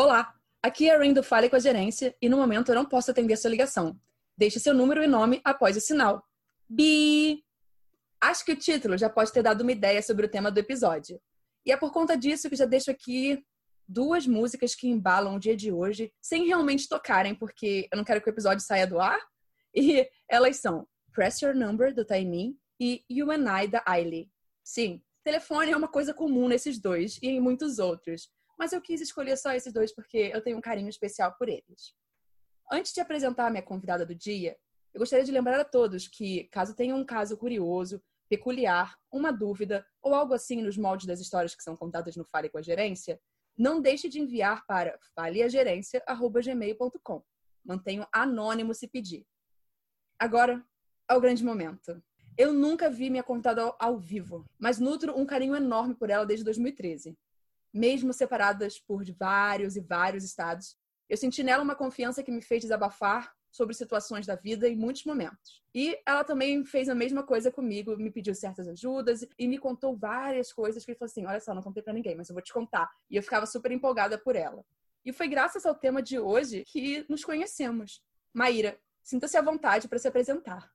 Olá, aqui é a Rain do Fale com a Gerência e no momento eu não posso atender sua ligação. Deixe seu número e nome após o sinal. Bi! Acho que o título já pode ter dado uma ideia sobre o tema do episódio. E é por conta disso que já deixo aqui duas músicas que embalam o dia de hoje sem realmente tocarem, porque eu não quero que o episódio saia do ar. E elas são Press Your Number, do Taimin, e You and I, da Ailey. Sim, telefone é uma coisa comum nesses dois e em muitos outros mas eu quis escolher só esses dois porque eu tenho um carinho especial por eles. Antes de apresentar a minha convidada do dia, eu gostaria de lembrar a todos que, caso tenham um caso curioso, peculiar, uma dúvida ou algo assim nos moldes das histórias que são contadas no Fale com a Gerência, não deixe de enviar para faleagerência.gmail.com. Mantenho anônimo se pedir. Agora, ao grande momento. Eu nunca vi minha convidada ao vivo, mas nutro um carinho enorme por ela desde 2013 mesmo separadas por vários e vários estados. Eu senti nela uma confiança que me fez desabafar sobre situações da vida em muitos momentos. E ela também fez a mesma coisa comigo, me pediu certas ajudas e me contou várias coisas que ele falou assim: "Olha só, não contei para ninguém, mas eu vou te contar". E eu ficava super empolgada por ela. E foi graças ao tema de hoje que nos conhecemos. Maíra, sinta-se à vontade para se apresentar.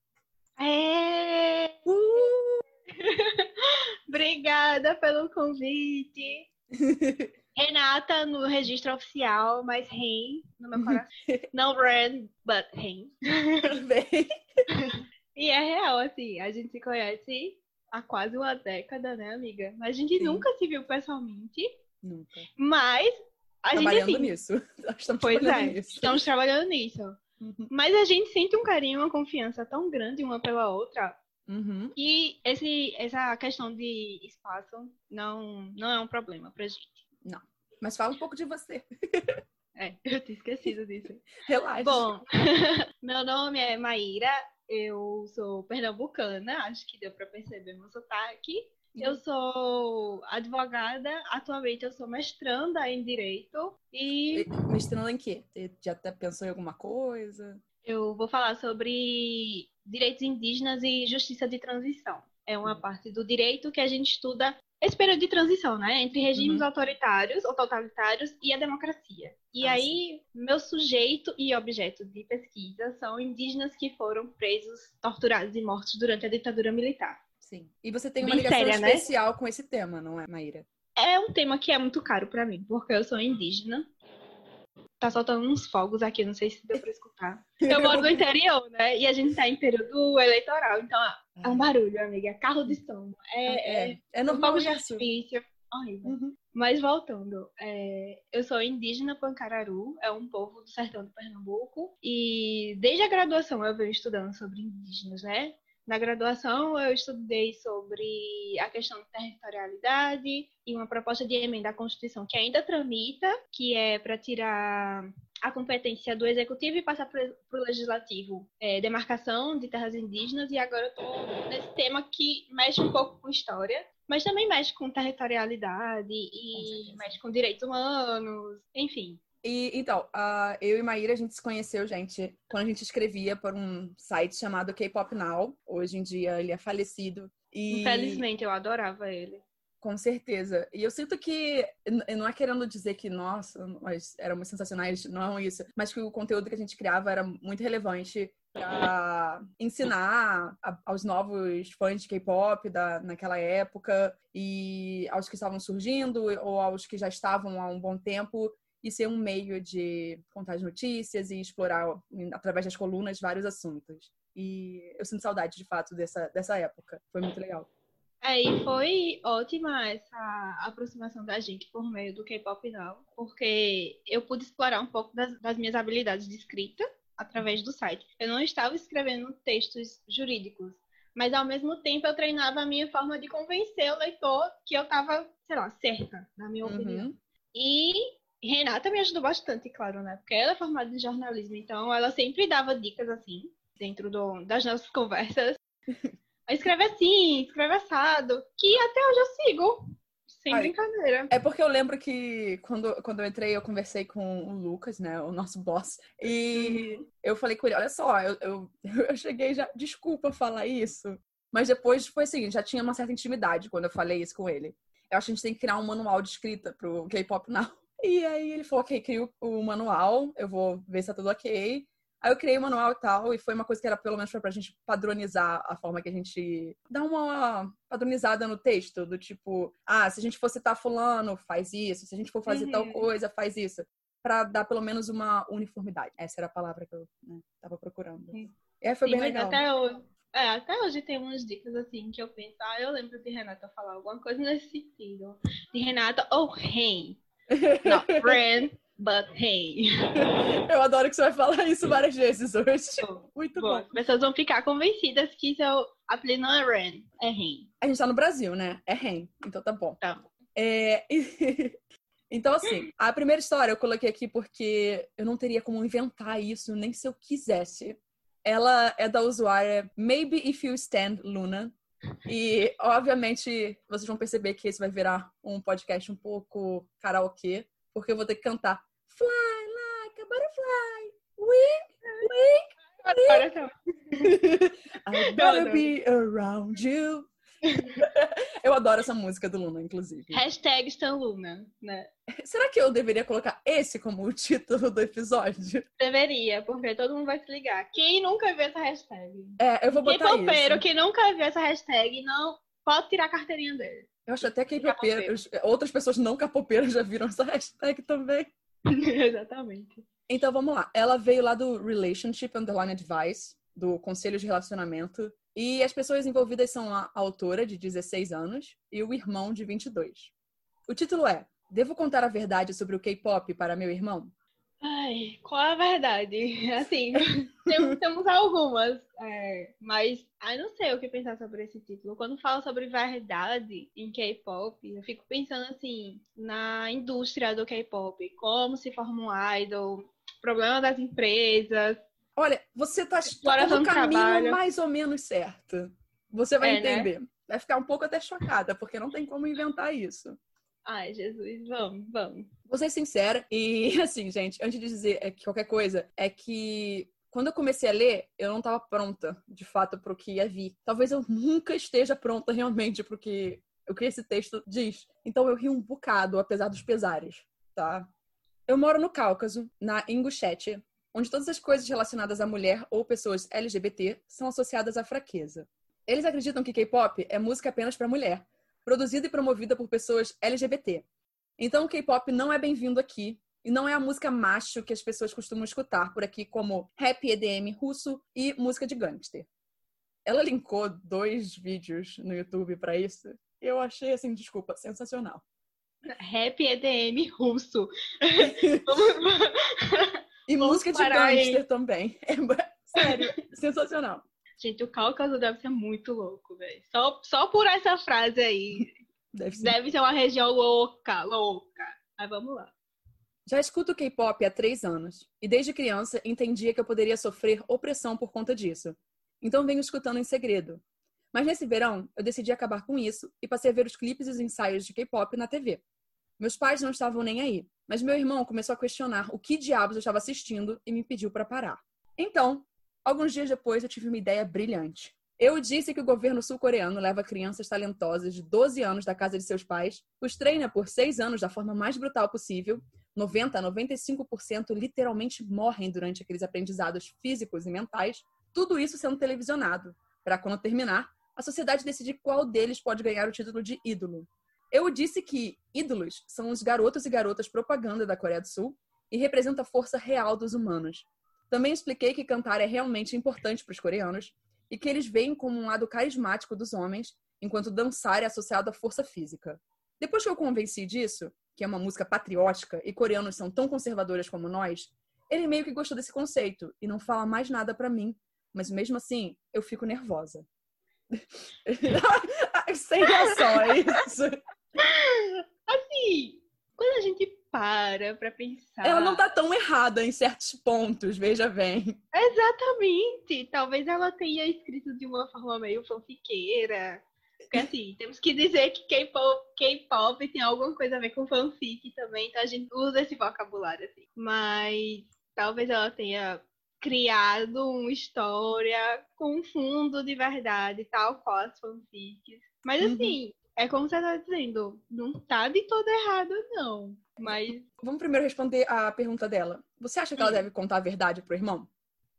É... Uh! Obrigada pelo convite. Renata no registro oficial, mas Ren no meu coração. Não Ren, but Ren. e é real, assim, a gente se conhece há quase uma década, né, amiga? Mas a gente Sim. nunca se viu pessoalmente. Nunca. Mas a trabalhando gente. Assim, nisso. Estamos pois trabalhando é, nisso. Estamos trabalhando nisso. Uhum. Mas a gente sente um carinho, uma confiança tão grande uma pela outra Uhum. E esse, essa questão de espaço não, não é um problema pra gente. Não. Mas fala um pouco de você. É, eu tinha esquecido disso. Relaxa. Bom, meu nome é Maíra, eu sou pernambucana, acho que deu para perceber meu sotaque. Eu sou advogada, atualmente eu sou mestranda em Direito e... Mestranda em quê? Você já até pensou em alguma coisa? Eu vou falar sobre direitos indígenas e justiça de transição. É uma uhum. parte do direito que a gente estuda esse período de transição, né? Entre regimes uhum. autoritários ou totalitários e a democracia. E ah, aí, sim. meu sujeito e objeto de pesquisa são indígenas que foram presos, torturados e mortos durante a ditadura militar. Sim. E você tem uma Bem ligação séria, né? especial né? com esse tema, não é, Maíra? É um tema que é muito caro para mim, porque eu sou indígena tá soltando uns fogos aqui, não sei se deu pra escutar. Eu moro no interior, né? E a gente tá em período eleitoral, então é um barulho, amiga. É carro de som. É, é, é, é normal um fogo de artifício. Horrível. Uhum. Mas voltando, é, eu sou indígena pancararu, é um povo do sertão do Pernambuco, e desde a graduação eu venho estudando sobre indígenas, né? Na graduação, eu estudei sobre a questão de territorialidade e uma proposta de emenda à Constituição que ainda tramita, que é para tirar a competência do executivo e passar para o legislativo é, demarcação de terras indígenas. E agora eu estou nesse tema que mexe um pouco com história, mas também mexe com territorialidade e mexe com direitos humanos, enfim. E então, uh, eu e Maíra, a gente se conheceu, gente, quando a gente escrevia por um site chamado K-Pop Now. Hoje em dia ele é falecido. E... Infelizmente, eu adorava ele. Com certeza. E eu sinto que, não é querendo dizer que, nossa, nós éramos sensacionais, não é isso, mas que o conteúdo que a gente criava era muito relevante para ensinar a, aos novos fãs de K-pop naquela época e aos que estavam surgindo ou aos que já estavam há um bom tempo e ser um meio de contar as notícias e explorar, através das colunas, vários assuntos. E eu sinto saudade, de fato, dessa, dessa época. Foi muito legal. É, e foi ótima essa aproximação da gente por meio do K-Pop Now, porque eu pude explorar um pouco das, das minhas habilidades de escrita através do site. Eu não estava escrevendo textos jurídicos, mas ao mesmo tempo eu treinava a minha forma de convencer o leitor que eu estava, sei lá, certa, na minha uhum. opinião. E Renata me ajudou bastante, claro, né? Porque ela é formada em jornalismo, então ela sempre dava dicas assim, dentro do, das nossas conversas. escreve assim, escreve assado, que até hoje eu sigo. Sem Ai, brincadeira. É porque eu lembro que quando, quando eu entrei, eu conversei com o Lucas, né? O nosso boss. E uhum. eu falei com ele: olha só, eu, eu, eu cheguei já. Desculpa falar isso. Mas depois foi assim, já tinha uma certa intimidade quando eu falei isso com ele. Eu acho que a gente tem que criar um manual de escrita pro K-pop Now. E aí ele falou, ok, cria o, manual, eu vou ver se tá tudo ok. Aí eu criei o manual e tal, e foi uma coisa que era pelo menos pra gente padronizar a forma que a gente dá uma padronizada no texto, do tipo, ah, se a gente for citar fulano, faz isso, se a gente for fazer uhum. tal coisa, faz isso. Pra dar pelo menos uma uniformidade. Essa era a palavra que eu né, tava procurando. Sim. E aí foi Sim, bem legal. Até hoje, é, até hoje tem umas dicas assim que eu penso, ah, eu lembro de Renata falar alguma coisa nesse sentido. De Renata ou oh, hey. Not friend, but hey. Eu adoro que você vai falar isso várias vezes hoje. Bom, Muito bom. bom. As pessoas vão ficar convencidas que seu apelido não é Ren, é Ren. A gente tá no Brasil, né? É Ren, então tá bom. Tá. É... então, assim, a primeira história eu coloquei aqui porque eu não teria como inventar isso, nem se eu quisesse. Ela é da usuária Maybe If You Stand Luna. E, obviamente, vocês vão perceber que esse vai virar um podcast um pouco karaokê, porque eu vou ter que cantar Fly like a butterfly, wing, wing, wing. I gotta be around you. eu adoro essa música do Luna, inclusive. Hashtag Luna, né? Será que eu deveria colocar esse como o título do episódio? Deveria, porque todo mundo vai se ligar. Quem nunca viu essa hashtag? É, eu vou botar Quem popeiro que nunca viu essa hashtag, não pode tirar a carteirinha dele. Eu acho até que outras pessoas não capopeiras já viram essa hashtag também. Exatamente. Então vamos lá. Ela veio lá do Relationship Underline Advice, do Conselho de Relacionamento, e as pessoas envolvidas são a autora, de 16 anos, e o irmão, de 22. O título é Devo contar a verdade sobre o K-pop para meu irmão? Ai, qual a verdade? Assim, temos, temos algumas, é, mas ai, não sei o que pensar sobre esse título. Quando falo sobre verdade em K-pop, eu fico pensando assim na indústria do K-pop, como se forma um idol, problema das empresas, Olha, você tá, tá no caminho trabalho. mais ou menos certo. Você vai é, né? entender. Né? Vai ficar um pouco até chocada, porque não tem como inventar isso. Ai, Jesus, vamos, vamos. Vou ser sincera, e assim, gente, antes de dizer é qualquer coisa, é que quando eu comecei a ler, eu não estava pronta, de fato, para o que ia vir. Talvez eu nunca esteja pronta realmente para o que, o que esse texto diz. Então eu ri um bocado, apesar dos pesares, tá? Eu moro no Cáucaso, na Ingushetia, onde todas as coisas relacionadas à mulher ou pessoas LGBT são associadas à fraqueza. Eles acreditam que K-pop é música apenas para mulher, produzida e promovida por pessoas LGBT. Então, o K-pop não é bem-vindo aqui e não é a música macho que as pessoas costumam escutar por aqui, como rap EDM russo e música de gangster. Ela linkou dois vídeos no YouTube para isso. E eu achei, assim, desculpa, sensacional. Rap EDM russo. E Vamos música de gangster aí. também. É, sério, sensacional. Gente, o Cáucaso deve ser muito louco, velho. Só, só por essa frase aí. Deve ser. deve ser uma região louca, louca. Mas vamos lá. Já escuto K-pop há três anos e desde criança entendia que eu poderia sofrer opressão por conta disso. Então venho escutando em segredo. Mas nesse verão eu decidi acabar com isso e passei a ver os clipes e os ensaios de K-pop na TV. Meus pais não estavam nem aí, mas meu irmão começou a questionar o que diabos eu estava assistindo e me pediu para parar. Então, alguns dias depois, eu tive uma ideia brilhante. Eu disse que o governo sul-coreano leva crianças talentosas de 12 anos da casa de seus pais, os treina por 6 anos da forma mais brutal possível, 90 a 95% literalmente morrem durante aqueles aprendizados físicos e mentais, tudo isso sendo televisionado, para quando terminar, a sociedade decidir qual deles pode ganhar o título de ídolo. Eu disse que ídolos são os garotos e garotas propaganda da Coreia do Sul e representa a força real dos humanos. Também expliquei que cantar é realmente importante para os coreanos e que eles veem como um lado carismático dos homens, enquanto dançar é associado à força física. Depois que eu convenci disso, que é uma música patriótica e coreanos são tão conservadores como nós, ele meio que gostou desse conceito e não fala mais nada para mim, mas mesmo assim eu fico nervosa. Sem reação, é isso. Assim, quando a gente para pra pensar. Ela não tá tão errada em certos pontos, veja bem. Exatamente. Talvez ela tenha escrito de uma forma meio fanfiqueira. Porque assim, temos que dizer que K-pop tem alguma coisa a ver com fanfic também, então a gente usa esse vocabulário assim. Mas talvez ela tenha criado uma história com fundo de verdade, tal qual as fanfics. Mas uhum. É como você tá dizendo, não tá de todo errado, não. Mas. Vamos primeiro responder a pergunta dela. Você acha que ela deve contar a verdade pro irmão?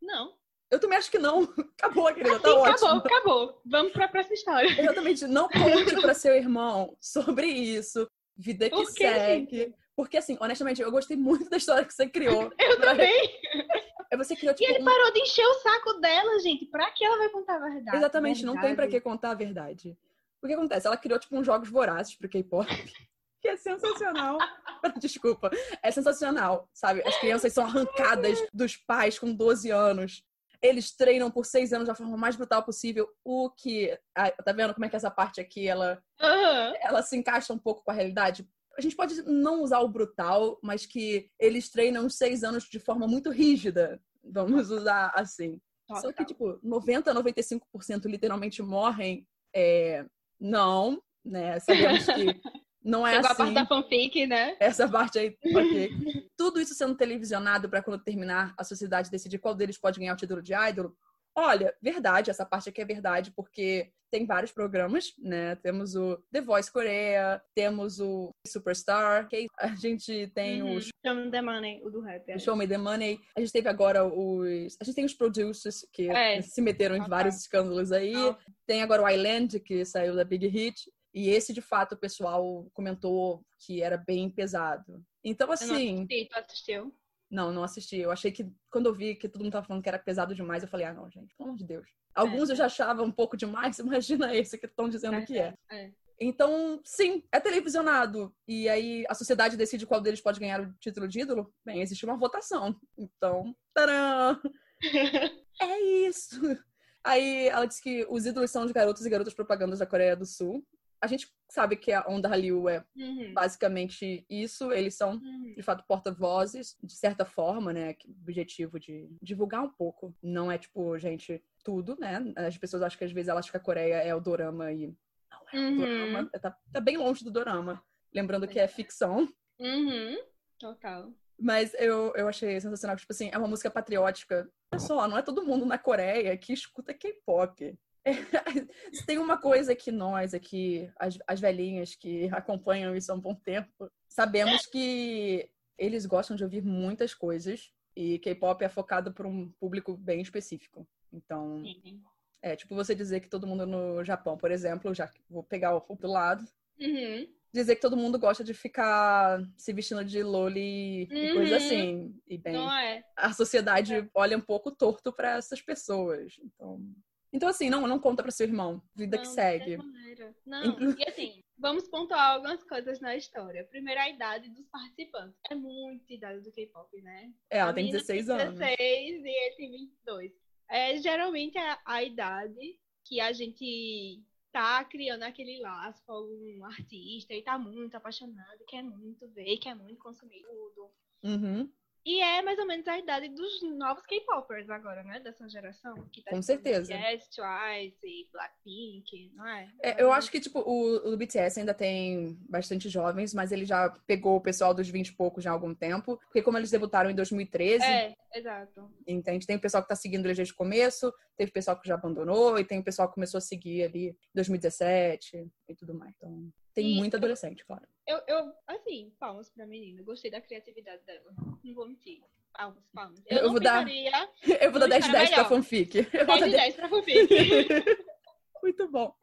Não. Eu também acho que não. Acabou, querida, tá tá ótimo. Acabou, acabou. Vamos pra próxima história. Exatamente. Não conte pra seu irmão sobre isso. Vida que segue. Gente? Porque, assim, honestamente, eu gostei muito da história que você criou. Eu pra... também. É você criou, tipo, e ele um... parou de encher o saco dela, gente. Pra que ela vai contar a verdade? Exatamente, verdade. não tem pra que contar a verdade. O que acontece? Ela criou, tipo, uns jogos vorazes pro K-pop. que é sensacional. Desculpa. É sensacional, sabe? As crianças são arrancadas dos pais com 12 anos. Eles treinam por seis anos da forma mais brutal possível. O que. tá vendo como é que essa parte aqui ela, uhum. ela se encaixa um pouco com a realidade? A gente pode não usar o brutal, mas que eles treinam seis anos de forma muito rígida. Vamos usar assim. Só que, tipo, 90, 95% literalmente morrem. É... Não, né? Sabemos que Não é Chegou assim. a parte da fanfic, né? Essa parte aí, ok. Tudo isso sendo televisionado para quando terminar a sociedade decidir qual deles pode ganhar o título de idol. Olha, verdade, essa parte aqui é verdade, porque tem vários programas, né? Temos o The Voice Coreia, temos o Superstar, a gente tem uhum. o Show Me The Money, o do rap. É. Show Me The Money. A gente teve agora os... A gente tem os producers, que é. se meteram em vários escândalos aí. Tem agora o Island, que saiu da Big Hit. E esse, de fato, o pessoal comentou que era bem pesado. Então, assim. Eu não assisti, tu assistiu? Não, não assisti. Eu achei que, quando eu vi que todo mundo tava falando que era pesado demais, eu falei, ah, não, gente, pelo amor de Deus. Alguns é. eu já achava um pouco demais, imagina esse que estão dizendo é, que é. é. Então, sim, é televisionado. E aí a sociedade decide qual deles pode ganhar o título de ídolo. Bem, existe uma votação. Então, tadã! é isso! Aí ela disse que os ídolos são de garotos e garotas propagandas da Coreia do Sul a gente sabe que a Onda Hallyu é uhum. basicamente isso. Eles são, uhum. de fato, porta-vozes, de certa forma, né? O objetivo de divulgar um pouco. Não é, tipo, gente, tudo, né? As pessoas acham que às vezes elas acham que a Coreia é o dorama e. Não é uhum. o dorama. Tá, tá, bem longe do dorama. Lembrando que é ficção. Uhum. Total. Mas eu, eu achei sensacional. Tipo assim, é uma música patriótica. Olha só, não é todo mundo na Coreia que escuta K-pop. Tem uma coisa que nós aqui, as, as velhinhas que acompanham isso há um bom tempo, sabemos que eles gostam de ouvir muitas coisas e K-pop é focado para um público bem específico. Então, Sim. é tipo você dizer que todo mundo no Japão, por exemplo, já vou pegar o outro lado, uhum. dizer que todo mundo gosta de ficar se vestindo de loli uhum. e coisa uhum. assim. E bem, é. a sociedade é. olha um pouco torto para essas pessoas. Então, então, assim, não, não conta para seu irmão. Vida não, que segue. Não, e assim, vamos pontuar algumas coisas na história. Primeiro, a idade dos participantes. É muita idade do K-pop, né? É, ela a tem 16 tem 16 anos. 16 e ele tem 22. É geralmente a, a idade que a gente tá criando aquele laço com algum artista e tá muito apaixonado, quer muito ver, quer muito consumir tudo. Uhum. E é mais ou menos a idade dos novos K-popers agora, né? Dessa geração. Que tá Com certeza. BTS, Twice, Blackpink, não é? é? Eu acho que, tipo, o, o BTS ainda tem bastante jovens, mas ele já pegou o pessoal dos 20 e poucos já há algum tempo. Porque como eles debutaram em 2013... É, exato. Entende? Tem o pessoal que tá seguindo eles desde o começo, teve o pessoal que já abandonou, e tem o pessoal que começou a seguir ali em 2017 e tudo mais. Então, tem e muito adolescente, claro. Eu, eu, assim, palmas pra menina. Gostei da criatividade dela. Não vou mentir. Palmas, palmas. Eu, eu vou dar. Eu vou dar 10 de 10 pra fanfic. 10 de 10 pra fanfic. Muito bom.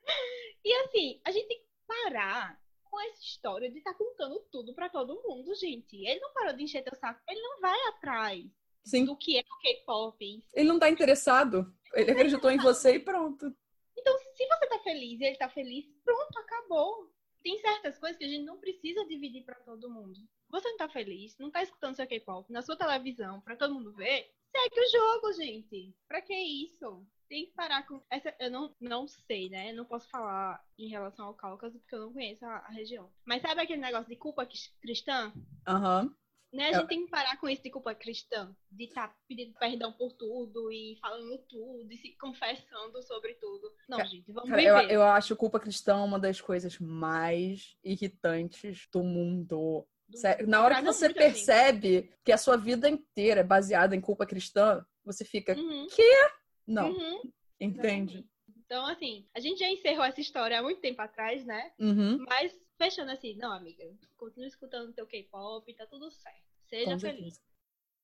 E assim, a gente tem que parar com essa história de estar tá contando tudo pra todo mundo, gente. Ele não parou de encher teu saco. Ele não vai atrás Sim. do que é o K-pop. Ele não tá interessado. Ele acreditou em você e pronto. Então, se você tá feliz e ele tá feliz, pronto, acabou tem certas coisas que a gente não precisa dividir para todo mundo. Você não tá feliz, não tá escutando seu K-pop na sua televisão para todo mundo ver, segue o jogo, gente. Pra que isso? Tem que parar com essa. Eu não, não sei, né? Eu não posso falar em relação ao Cáucaso porque eu não conheço a, a região. Mas sabe aquele negócio de culpa cristã? Aham. Uhum. Né? A gente tem que parar com isso de culpa cristã, de estar tá pedindo perdão por tudo e falando tudo e se confessando sobre tudo. Não, cara, gente, vamos cara, viver. Eu, eu acho culpa cristã uma das coisas mais irritantes do mundo. Sério, na hora que você percebe que a sua vida inteira é baseada em culpa cristã, você fica, uhum. quê? Não. Uhum. Entende? Então, assim, a gente já encerrou essa história há muito tempo atrás, né? Uhum. Mas fechando assim, não, amiga, continua escutando teu K-pop, tá tudo certo. Seja feliz.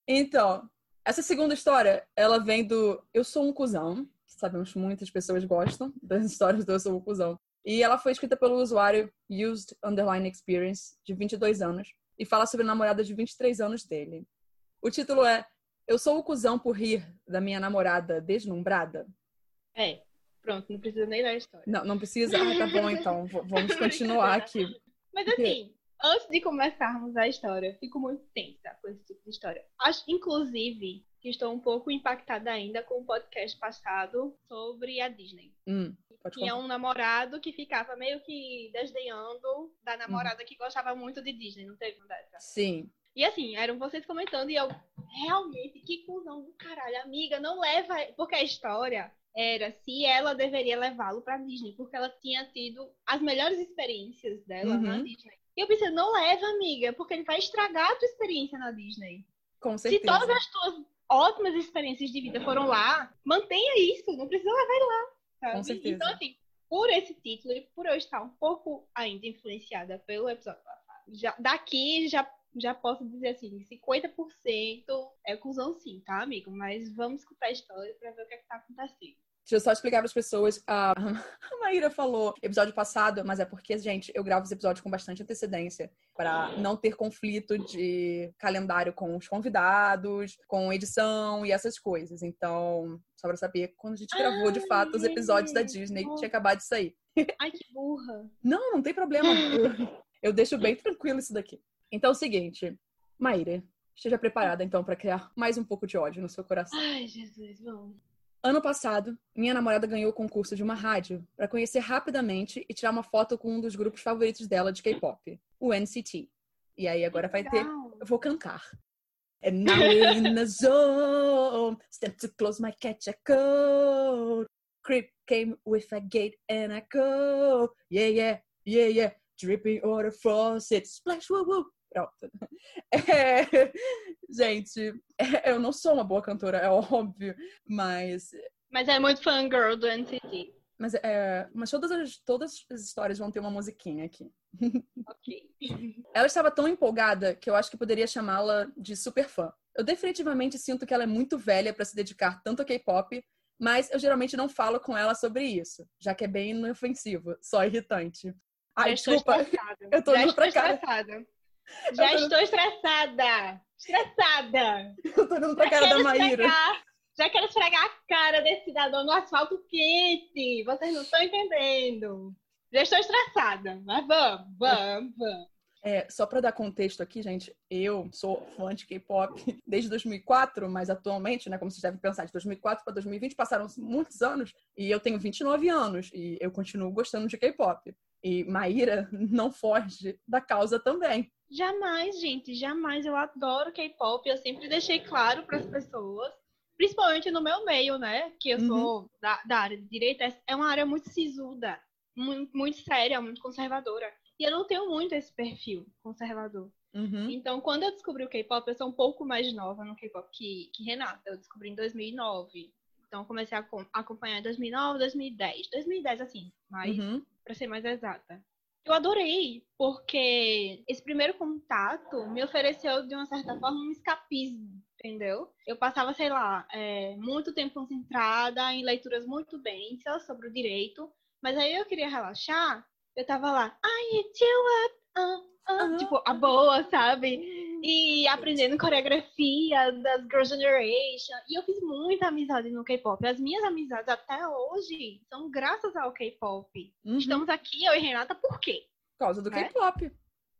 Então, essa segunda história, ela vem do Eu Sou um Cusão. Sabemos que muitas pessoas gostam das histórias do Eu Sou um Cusão. E ela foi escrita pelo usuário Used Underline Experience, de 22 anos, e fala sobre a namorada de 23 anos dele. O título é Eu sou o cuzão por rir da minha namorada deslumbrada. É. Pronto, não precisa nem a história. Não, não precisa? Ah, tá bom, então. Vamos continuar aqui. Mas assim, antes de começarmos a história, fico muito tensa com esse tipo de história. Acho, inclusive, que estou um pouco impactada ainda com o podcast passado sobre a Disney. Hum, Tinha um namorado que ficava meio que desdenhando da namorada que gostava muito de Disney, não teve uma dessa? Sim. E assim, eram vocês comentando e eu, realmente, que cuzão do caralho, amiga, não leva. Porque a história era se ela deveria levá-lo para Disney, porque ela tinha tido as melhores experiências dela uhum. na Disney. E eu pensei, não leva, amiga, porque ele vai estragar a tua experiência na Disney. Com certeza. Se todas as tuas ótimas experiências de vida foram lá, mantenha isso, não precisa levar ele lá. Sabe? Com certeza. Então, assim, por esse título e por eu estar um pouco ainda influenciada pelo episódio já, daqui já já posso dizer assim, 50% é cuzão sim, tá, amigo? Mas vamos escutar a história pra ver o que, é que tá acontecendo. Deixa eu só explicar para as pessoas. A, a Maíra falou episódio passado, mas é porque, gente, eu gravo os episódios com bastante antecedência para não ter conflito de calendário com os convidados, com edição e essas coisas. Então, só para saber, quando a gente gravou de fato os episódios da Disney, tinha acabado de sair. Ai, que burra. Não, não tem problema. Eu, eu deixo bem tranquilo isso daqui. Então é o seguinte, Maíra, esteja preparada então para criar mais um pouco de ódio no seu coração. Ai, Jesus, vamos. Ano passado, minha namorada ganhou o concurso de uma rádio para conhecer rapidamente e tirar uma foto com um dos grupos favoritos dela de K-pop, o NCT. E aí agora vai ter, eu vou cantar. And now we're in the zone, step too close, my catch a cold. Creep came with a gate and a go. Yeah, yeah, yeah, yeah. Dripping water faucet, splash, woo, woo. Pronto. É, gente, é, eu não sou uma boa cantora, é óbvio, mas. Mas é muito fangirl do NCT. Mas, é, mas todas, as, todas as histórias vão ter uma musiquinha aqui. Ok. Ela estava tão empolgada que eu acho que poderia chamá-la de super fã. Eu definitivamente sinto que ela é muito velha para se dedicar tanto a K-pop, mas eu geralmente não falo com ela sobre isso, já que é bem inofensivo, só irritante. Ai, Já desculpa. Eu tô Já olhando pra estou cara. estressada. Já tô- estou estressada. Estressada. Eu tô olhando pra cara da Maíra. esfregar- Já quero esfregar a cara desse cidadão no asfalto quente. Vocês não estão entendendo. Já estou estressada. Mas vamos, vamos, vamos. É, só pra dar contexto aqui, gente, eu sou fã de K-pop desde 2004, mas atualmente, né, como vocês devem pensar, de 2004 para 2020 passaram muitos anos e eu tenho 29 anos e eu continuo gostando de K-pop. E Maíra não foge da causa também. Jamais, gente, jamais. Eu adoro K-pop. Eu sempre deixei claro para as pessoas, principalmente no meu meio, né? Que eu Uhum. sou da, da área de direito. é- É uma área muito sisuda, muito, muito séria, muito conservadora. E eu não tenho muito esse perfil conservador. Uhum. Então, quando eu descobri o K-pop, eu sou um pouco mais nova no K-pop que, que Renata. Eu descobri em 2009. Então, eu comecei a acom- acompanhar em 2009, 2010. 2010, assim, mais Uhum. Para ser mais exata. Eu adorei, porque esse primeiro contato me ofereceu, de uma certa forma, um escapismo, entendeu? Eu passava, sei lá, é, muito tempo concentrada em leituras muito densas sobre o direito, mas aí eu queria relaxar, eu tava lá, I hit you up, ah, ah", Aham. tipo, a boa, sabe? E aprendendo coreografia das Girl Generation. E eu fiz muita amizade no K-pop. As minhas amizades até hoje são graças ao K-pop. Uhum. Estamos aqui, eu e Renata, por quê? Por causa do né? K-pop.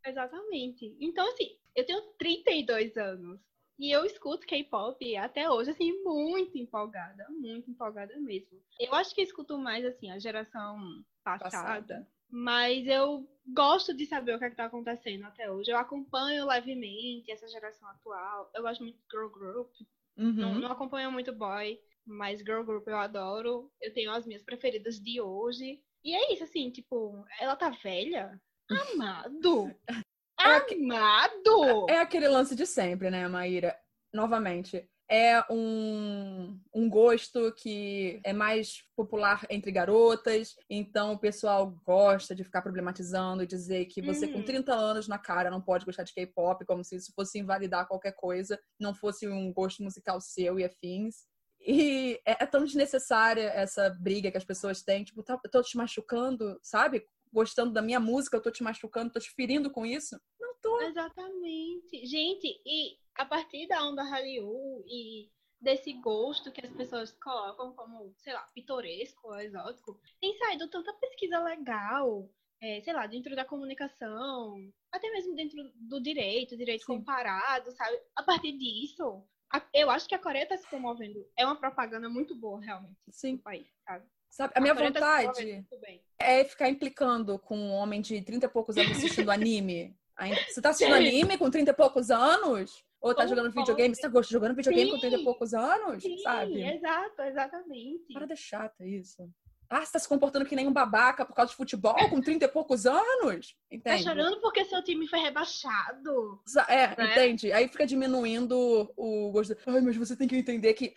Exatamente. Então, assim, eu tenho 32 anos. E eu escuto K-pop até hoje, assim, muito empolgada. Muito empolgada mesmo. Eu acho que eu escuto mais, assim, a geração passada. Passada. Mas eu gosto de saber o que, é que tá acontecendo até hoje. Eu acompanho levemente essa geração atual. Eu gosto muito de girl group. Uhum. Não, não acompanho muito boy, mas girl group eu adoro. Eu tenho as minhas preferidas de hoje. E é isso, assim, tipo, ela tá velha? Amado! É Amado! É aquele lance de sempre, né, Maíra? Novamente, é um, um gosto que é mais popular entre garotas, então o pessoal gosta de ficar problematizando e dizer que você uhum. com 30 anos na cara não pode gostar de K-pop, como se isso fosse invalidar qualquer coisa, não fosse um gosto musical seu e afins. E é, é tão desnecessária essa briga que as pessoas têm, tipo, tá, eu tô te machucando, sabe? Gostando da minha música, eu tô te machucando, tô te ferindo com isso. Tô. Exatamente. Gente, e a partir da onda Hallyu e desse gosto que as pessoas colocam como, sei lá, pitoresco ou exótico, tem saído tanta pesquisa legal, é, sei lá, dentro da comunicação, até mesmo dentro do direito, direito Sim. comparado, sabe? A partir disso, a, eu acho que a Coreia está se promovendo. É uma propaganda muito boa, realmente, Sim. país, sabe? Sabe, a, a minha tá vontade tá é ficar implicando com um homem de 30 e poucos anos assistindo anime. Você tá assistindo anime com 30 e poucos anos? Ou tá Como jogando pode? videogame? Você tá jogando videogame sim, com 30 e poucos anos? Sim, sabe? exato, exatamente. Para de chata isso. Ah, você tá se comportando que nem um babaca por causa de futebol com 30 e poucos anos? Tá entende? Tá chorando porque seu time foi rebaixado. É, né? entende? Aí fica diminuindo o gosto. Ai, mas você tem que entender que.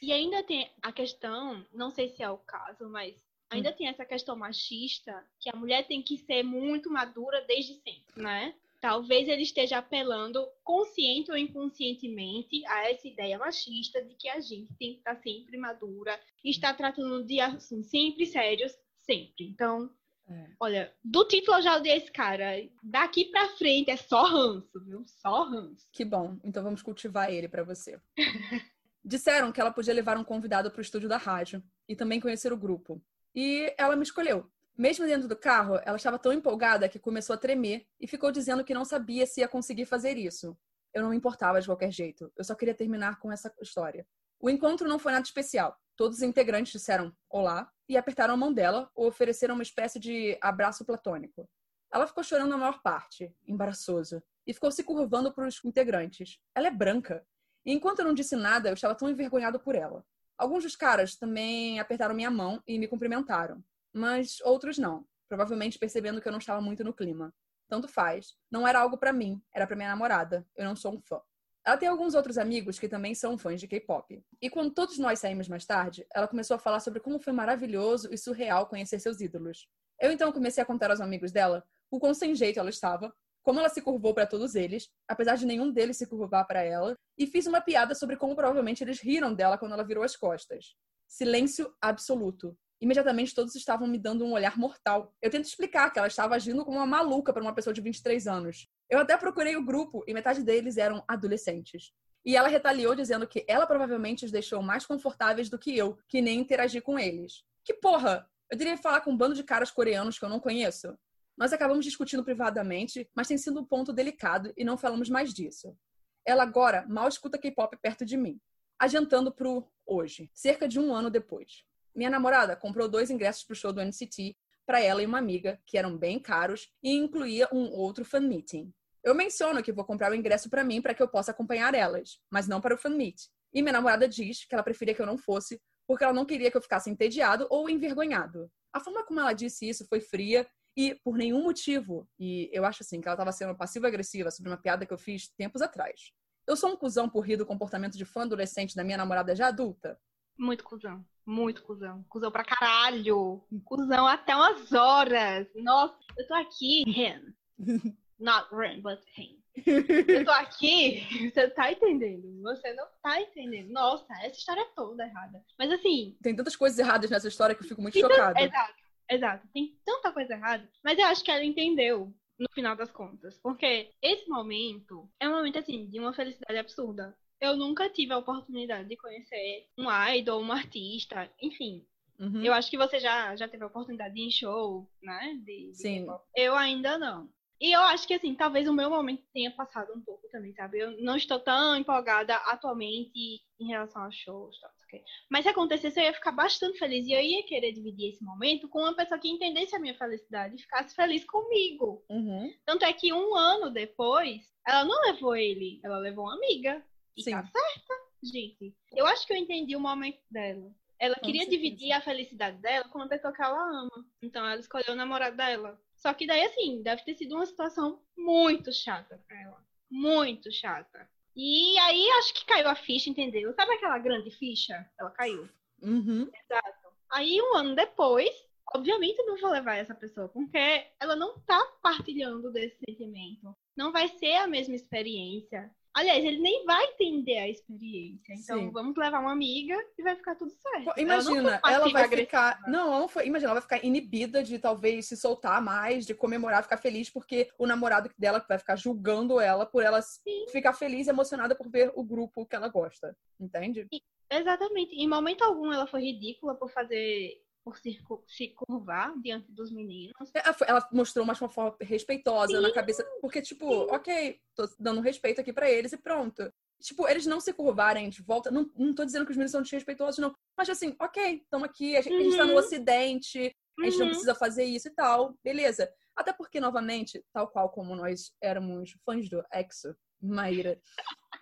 E ainda tem a questão, não sei se é o caso, mas ainda tem essa questão machista que a mulher tem que ser muito madura desde sempre, né? Talvez ele esteja apelando consciente ou inconscientemente a essa ideia machista de que a gente tem que estar sempre madura e estar tratando de assuntos sempre sérios, sempre. Então, é. olha, do título eu já odeio esse cara. Daqui pra frente é só ranço, viu? Só ranço. Que bom. Então vamos cultivar ele para você. Disseram que ela podia levar um convidado para o estúdio da rádio e também conhecer o grupo. E ela me escolheu. Mesmo dentro do carro, ela estava tão empolgada que começou a tremer e ficou dizendo que não sabia se ia conseguir fazer isso. Eu não me importava de qualquer jeito, eu só queria terminar com essa história. O encontro não foi nada especial. Todos os integrantes disseram olá e apertaram a mão dela ou ofereceram uma espécie de abraço platônico. Ela ficou chorando a maior parte, embaraçoso, e ficou se curvando para os integrantes. Ela é branca. E enquanto eu não disse nada, eu estava tão envergonhado por ela. Alguns dos caras também apertaram minha mão e me cumprimentaram mas outros não, provavelmente percebendo que eu não estava muito no clima. Tanto faz. Não era algo para mim, era para minha namorada. Eu não sou um fã. Ela tem alguns outros amigos que também são fãs de K-pop. E quando todos nós saímos mais tarde, ela começou a falar sobre como foi maravilhoso e surreal conhecer seus ídolos. Eu então comecei a contar aos amigos dela o quão sem jeito ela estava, como ela se curvou para todos eles, apesar de nenhum deles se curvar para ela, e fiz uma piada sobre como provavelmente eles riram dela quando ela virou as costas. Silêncio absoluto imediatamente todos estavam me dando um olhar mortal. Eu tento explicar que ela estava agindo como uma maluca para uma pessoa de 23 anos. Eu até procurei o grupo e metade deles eram adolescentes. E ela retaliou dizendo que ela provavelmente os deixou mais confortáveis do que eu, que nem interagir com eles. Que porra! Eu diria falar com um bando de caras coreanos que eu não conheço. Nós acabamos discutindo privadamente, mas tem sido um ponto delicado e não falamos mais disso. Ela agora mal escuta K-pop perto de mim, adiantando pro hoje, cerca de um ano depois. Minha namorada comprou dois ingressos para o show do NCT para ela e uma amiga, que eram bem caros, e incluía um outro fan meeting. Eu menciono que vou comprar o ingresso para mim para que eu possa acompanhar elas, mas não para o fan meet. E minha namorada diz que ela preferia que eu não fosse, porque ela não queria que eu ficasse entediado ou envergonhado. A forma como ela disse isso foi fria e por nenhum motivo. E eu acho assim que ela estava sendo passiva-agressiva sobre uma piada que eu fiz tempos atrás. Eu sou um cuzão por rir do comportamento de fã adolescente da minha namorada já adulta? Muito cuzão. Muito cuzão. Cuzão pra caralho. Cuzão até umas horas. Nossa, eu tô aqui, Ren. Not Ren, but Ren. Eu tô aqui, você tá entendendo? Você não tá entendendo. Nossa, essa história é toda errada. Mas assim. Tem tantas coisas erradas nessa história que eu fico muito chocada. Exato, exato. Tem tanta coisa errada. Mas eu acho que ela entendeu no final das contas. Porque esse momento é um momento, assim, de uma felicidade absurda eu nunca tive a oportunidade de conhecer um idol, um artista, enfim. Uhum. Eu acho que você já, já teve a oportunidade de ir em show, né? De, de Sim. Eu ainda não. E eu acho que, assim, talvez o meu momento tenha passado um pouco também, sabe? Eu não estou tão empolgada atualmente em relação aos shows, tal, okay? Mas se acontecesse, eu ia ficar bastante feliz. E eu ia querer dividir esse momento com uma pessoa que entendesse a minha felicidade e ficasse feliz comigo. Uhum. Tanto é que um ano depois, ela não levou ele, ela levou uma amiga. E Sim. tá certa, gente. Eu acho que eu entendi o momento dela. Ela queria dividir a felicidade dela com uma pessoa que ela ama. Então ela escolheu o namorado dela. Só que daí, assim, deve ter sido uma situação muito chata pra ela. Muito chata. E aí acho que caiu a ficha, entendeu? Sabe aquela grande ficha? Ela caiu. Uhum. Exato. Aí um ano depois, obviamente eu não vou levar essa pessoa, porque ela não tá partilhando desse sentimento. Não vai ser a mesma experiência. Aliás, ele nem vai entender a experiência. Então, Sim. vamos levar uma amiga e vai ficar tudo certo. Imagina, ela, ela vai ficar. Não, ela não foi. Imagina, ela vai ficar inibida de talvez se soltar mais, de comemorar, ficar feliz, porque o namorado dela vai ficar julgando ela por ela Sim. ficar feliz e emocionada por ver o grupo que ela gosta. Entende? Exatamente. Em momento algum ela foi ridícula por fazer por se, se curvar diante dos meninos. É, ela mostrou mais uma forma respeitosa Sim. na cabeça, porque, tipo, Sim. ok, tô dando respeito aqui para eles e pronto. Tipo, eles não se curvarem de volta. Não, não tô dizendo que os meninos são desrespeitosos, não. Mas assim, ok, estamos aqui, a gente, uhum. a gente tá no uhum. ocidente, a gente uhum. não precisa fazer isso e tal, beleza. Até porque, novamente, tal qual como nós éramos fãs do EXO, Maíra,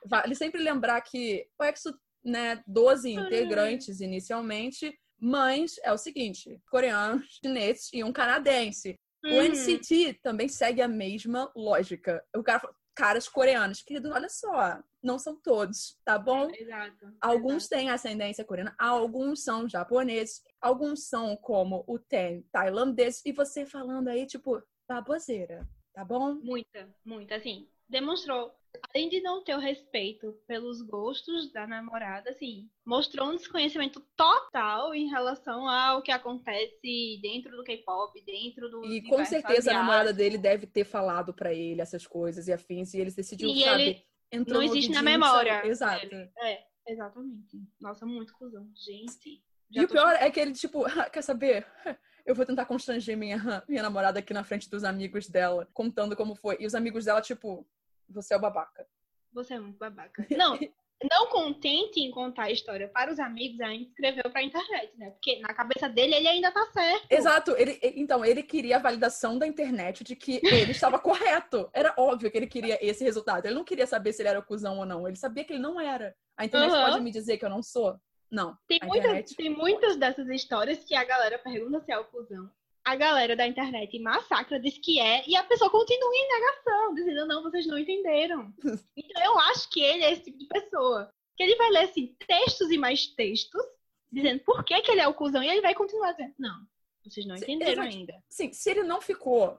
vale sempre lembrar que o EXO, né, 12 integrantes inicialmente, mas é o seguinte: coreanos, chineses e um canadense. Uhum. O NCT também segue a mesma lógica. O cara caras coreanos. Querido, olha só, não são todos, tá bom? Exato. Alguns exato. têm ascendência coreana, alguns são japoneses, alguns são como o Ten tailandês, e você falando aí, tipo, baboseira, tá bom? Muita, muita, assim, demonstrou além de não ter o respeito pelos gostos da namorada, assim, mostrou um desconhecimento total em relação ao que acontece dentro do K-pop, dentro do. E com certeza asiático. a namorada dele deve ter falado para ele essas coisas e afins, e eles decidiram, e sabe? Ele não existe na memória. Sabe? Exato. É, exatamente. Nossa, muito cuzão. Gente. E o pior é que ele, tipo, quer saber? eu vou tentar constranger minha, minha namorada aqui na frente dos amigos dela, contando como foi. E os amigos dela, tipo, você é o babaca. Você é muito babaca. Não, não contente em contar a história para os amigos, ainda escreveu para a internet, né? Porque na cabeça dele ele ainda tá certo. Exato. Ele, então, ele queria a validação da internet de que ele estava correto. Era óbvio que ele queria esse resultado. Ele não queria saber se ele era o cuzão ou não. Ele sabia que ele não era. A internet uhum. pode me dizer que eu não sou? Não. Tem, muitas, internet... tem muitas dessas histórias que a galera pergunta se é o cuzão a galera da internet massacra, diz que é, e a pessoa continua em negação, dizendo, não, vocês não entenderam. Então eu acho que ele é esse tipo de pessoa. Que ele vai ler, assim, textos e mais textos, dizendo por que, que ele é o cuzão, e ele vai continuar dizendo, não, vocês não entenderam ainda. Sim, se ele não ficou.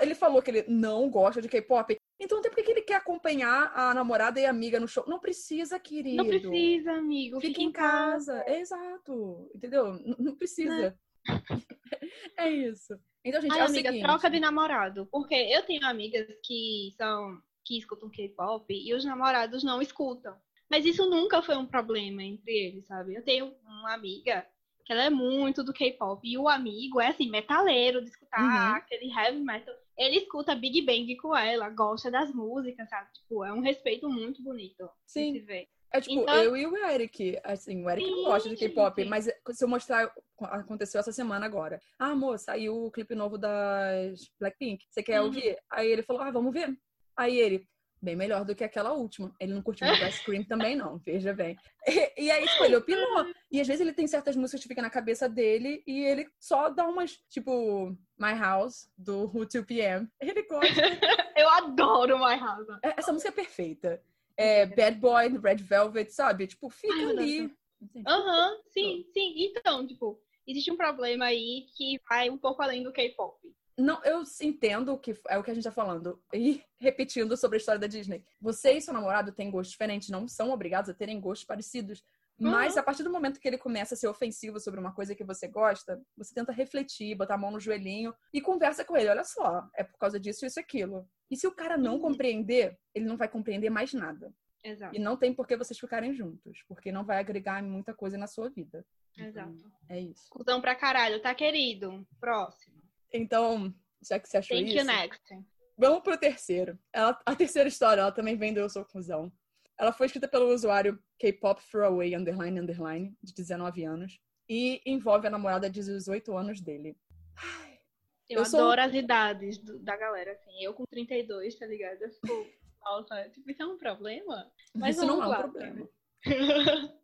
Ele falou que ele não gosta de K-pop. Então, tem por que ele quer acompanhar a namorada e a amiga no show? Não precisa, querido. Não precisa, amigo. Fica, em casa. casa. Exato. Entendeu? Não, não precisa. É isso. Então, gente, Ai, é amiga, seguinte. troca de namorado. Porque eu tenho amigas que são que escutam K-pop e os namorados não escutam. Mas isso nunca foi um problema entre eles, sabe? Eu tenho uma amiga que ela é muito do K-pop e o amigo é assim, metaleiro, de escutar uhum. aquele heavy metal. Ele escuta Big Bang com ela, gosta das músicas, sabe? Tipo, é um respeito muito bonito. Sim. De se ver. É tipo, então... eu e o Eric. Assim, o Eric sim, não gosta de K-pop, mas se eu mostrar. Aconteceu essa semana agora. Ah, amor, saiu o clipe novo das Blackpink. Você quer uhum. ouvir? Aí ele falou, ah, vamos ver. Aí ele, bem melhor do que aquela última. Ele não curtiu o Ice Cream também, não, veja bem. E, e, aí, tipo, ele opinou. E às vezes ele tem certas músicas que ficam na cabeça dele e ele só dá umas, tipo, My House, do Who 2PM. Ele gosta. Eu adoro My House. É, essa música é perfeita é, Bad Boy, Red Velvet, sabe? Tipo, fica Ai, ali. Aham, uhum, sim, sim. Então, tipo, existe um problema aí que vai um pouco além do K-pop. Não, eu entendo que é o que a gente tá falando. E repetindo sobre a história da Disney. Você e seu namorado têm gostos diferentes, não são obrigados a terem gostos parecidos. Mas uhum. a partir do momento que ele começa a ser ofensivo sobre uma coisa que você gosta, você tenta refletir, botar a mão no joelhinho e conversa com ele. Olha só, é por causa disso, isso e aquilo. E se o cara não uhum. compreender, ele não vai compreender mais nada. Exato. E não tem por que vocês ficarem juntos, porque não vai agregar muita coisa na sua vida. Exato. Então, é isso. Cusão pra caralho, tá querido? Próximo. Então, já que você achou Thank isso... You next. Vamos pro terceiro. Ela, a terceira história, ela também vem do Eu Sou Cusão. Ela foi escrita pelo usuário K-pop Throwaway underline underline, de 19 anos, e envolve a namorada de 18 anos dele. Eu, eu adoro sou... as idades do, da galera, assim. Eu com 32, tá ligado? Eu fico, nossa, tipo, isso é um problema? Mas isso não é um problema.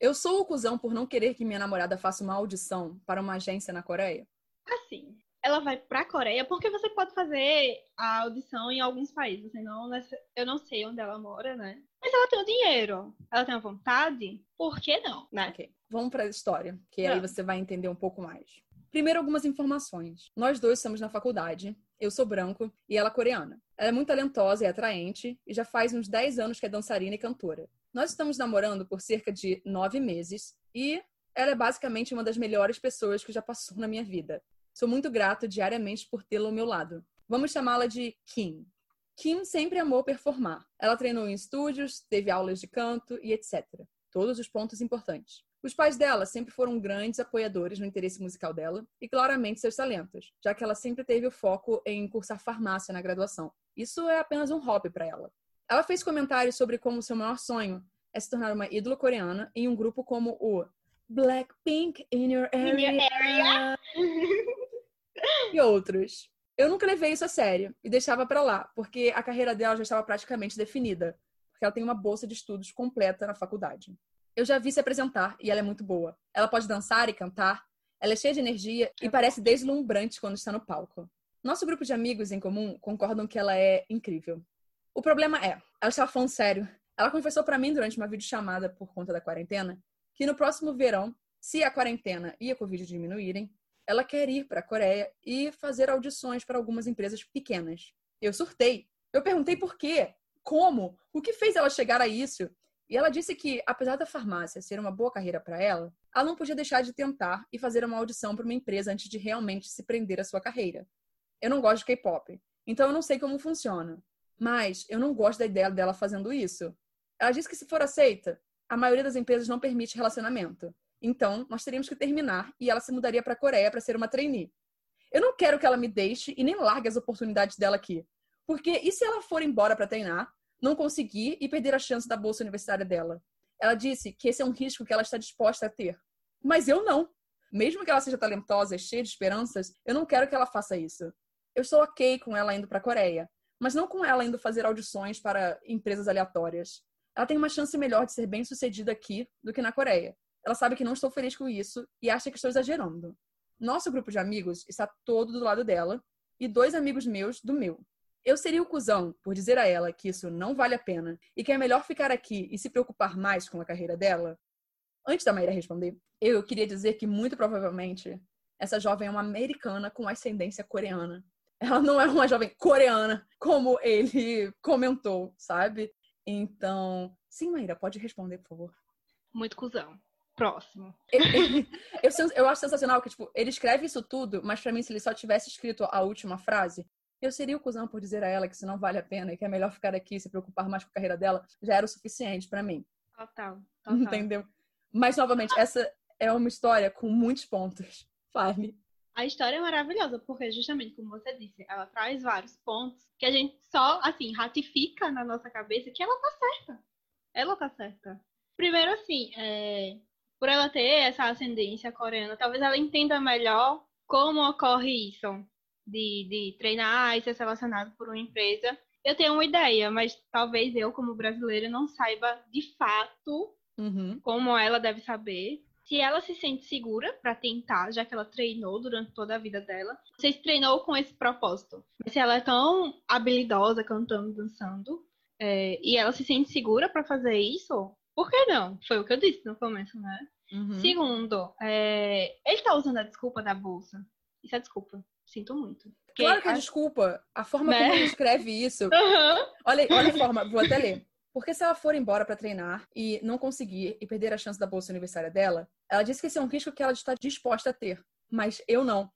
eu sou o cuzão por não querer que minha namorada faça uma audição para uma agência na Coreia? Assim, ela vai pra Coreia, porque você pode fazer a audição em alguns países. Senão, eu não sei onde ela mora, né? Mas ela tem o dinheiro, ela tem a vontade, por que não, né? Ok, vamos pra história, que aí você vai entender um pouco mais. Primeiro, algumas informações. Nós dois estamos na faculdade, eu sou branco e ela coreana. Ela é muito talentosa e atraente e já faz uns 10 anos que é dançarina e cantora. Nós estamos namorando por cerca de nove meses e ela é basicamente uma das melhores pessoas que já passou na minha vida. Sou muito grato diariamente por tê-la ao meu lado. Vamos chamá-la de Kim. Kim sempre amou performar. Ela treinou em estúdios, teve aulas de canto e etc. Todos os pontos importantes. Os pais dela sempre foram grandes apoiadores no interesse musical dela e claramente seus talentos, já que ela sempre teve o foco em cursar farmácia na graduação. Isso é apenas um hobby para ela. Ela fez comentários sobre como seu maior sonho é se tornar uma ídola coreana em um grupo como o Blackpink in your area. In your area. e outros. Eu nunca levei isso a sério e deixava para lá, porque a carreira dela já estava praticamente definida, porque ela tem uma bolsa de estudos completa na faculdade. Eu já vi se apresentar e ela é muito boa. Ela pode dançar e cantar, ela é cheia de energia e parece deslumbrante quando está no palco. Nosso grupo de amigos em comum concordam que ela é incrível. O problema é, ela estava falando sério. Ela confessou para mim durante uma videochamada por conta da quarentena que no próximo verão, se a quarentena e a Covid diminuírem, ela quer ir para a Coreia e fazer audições para algumas empresas pequenas. Eu surtei. Eu perguntei por quê, como, o que fez ela chegar a isso. E ela disse que, apesar da farmácia ser uma boa carreira para ela, ela não podia deixar de tentar e fazer uma audição para uma empresa antes de realmente se prender à sua carreira. Eu não gosto de K-pop, então eu não sei como funciona. Mas eu não gosto da ideia dela fazendo isso. Ela disse que se for aceita, a maioria das empresas não permite relacionamento. Então, nós teríamos que terminar e ela se mudaria para a Coreia para ser uma trainee. Eu não quero que ela me deixe e nem largue as oportunidades dela aqui. Porque e se ela for embora para treinar, não conseguir e perder a chance da bolsa universitária dela? Ela disse que esse é um risco que ela está disposta a ter. Mas eu não. Mesmo que ela seja talentosa e cheia de esperanças, eu não quero que ela faça isso. Eu estou ok com ela indo para a Coreia, mas não com ela indo fazer audições para empresas aleatórias. Ela tem uma chance melhor de ser bem sucedida aqui do que na Coreia. Ela sabe que não estou feliz com isso e acha que estou exagerando. Nosso grupo de amigos está todo do lado dela e dois amigos meus do meu. Eu seria o cuzão por dizer a ela que isso não vale a pena e que é melhor ficar aqui e se preocupar mais com a carreira dela? Antes da Maíra responder, eu queria dizer que muito provavelmente essa jovem é uma americana com ascendência coreana. Ela não é uma jovem coreana, como ele comentou, sabe? Então, sim, Maíra, pode responder, por favor. Muito cuzão próximo. eu, eu acho sensacional que, tipo, ele escreve isso tudo, mas para mim, se ele só tivesse escrito a última frase, eu seria o cuzão por dizer a ela que isso não vale a pena e que é melhor ficar aqui e se preocupar mais com a carreira dela, já era o suficiente para mim. Total, total. Entendeu? Mas, novamente, essa é uma história com muitos pontos. Fale. A história é maravilhosa, porque justamente como você disse, ela traz vários pontos que a gente só, assim, ratifica na nossa cabeça que ela tá certa. Ela tá certa. Primeiro, assim, é por ela ter essa ascendência coreana, talvez ela entenda melhor como ocorre isso, de, de treinar e ser selecionado por uma empresa. Eu tenho uma ideia, mas talvez eu, como brasileira, não saiba de fato uhum. como ela deve saber. Se ela se sente segura para tentar, já que ela treinou durante toda a vida dela, você treinou com esse propósito. Mas se ela é tão habilidosa cantando, dançando, é, e ela se sente segura para fazer isso, por que não? Foi o que eu disse no começo, né? Uhum. Segundo, é... ele tá usando a desculpa da bolsa. Isso é desculpa. Sinto muito. Porque claro que é a... desculpa. A forma né? como ele escreve isso. Uhum. Olha, olha a forma, vou até ler. Porque se ela for embora para treinar e não conseguir e perder a chance da bolsa universitária dela, ela disse que esse é um risco que ela está disposta a ter. Mas eu não.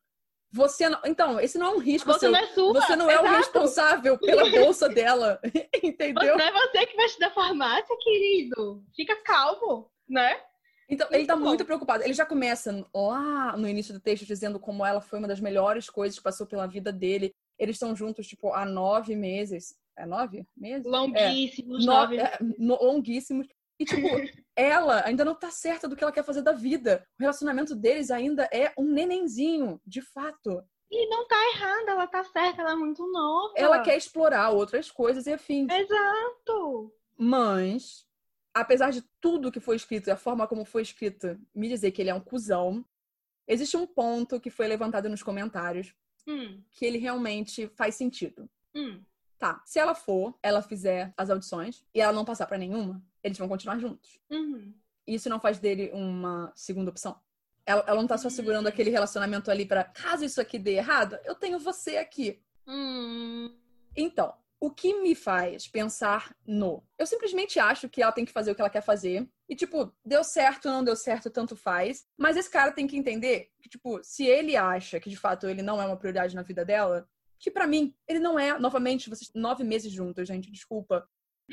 Você não. Então, esse não é um risco você. Não é sua. Você não Exato. é o responsável pela bolsa dela. Entendeu? Não é você que vai estudar farmácia, querido. Fica calmo, né? Então, ele tá muito preocupado. Ele já começa lá no início do texto dizendo como ela foi uma das melhores coisas que passou pela vida dele. Eles estão juntos, tipo, há nove meses. É nove meses? Longuíssimos, é, nove. É, longuíssimos. E, tipo, ela ainda não tá certa do que ela quer fazer da vida. O relacionamento deles ainda é um nenenzinho, de fato. E não tá errada, ela tá certa, ela é muito nova. Ela quer explorar outras coisas e afins. Exato. Mas, apesar de tudo que foi escrito e a forma como foi escrito me dizer que ele é um cuzão, existe um ponto que foi levantado nos comentários Hum. que ele realmente faz sentido. Hum. Tá, se ela for, ela fizer as audições e ela não passar pra nenhuma, eles vão continuar juntos. Uhum. Isso não faz dele uma segunda opção. Ela, ela não tá só segurando aquele relacionamento ali pra caso isso aqui dê errado, eu tenho você aqui. Hum. Então, o que me faz pensar no? Eu simplesmente acho que ela tem que fazer o que ela quer fazer. E, tipo, deu certo não deu certo, tanto faz. Mas esse cara tem que entender que, tipo, se ele acha que de fato ele não é uma prioridade na vida dela, que pra mim, ele não é. Novamente, vocês nove meses juntos, gente, desculpa.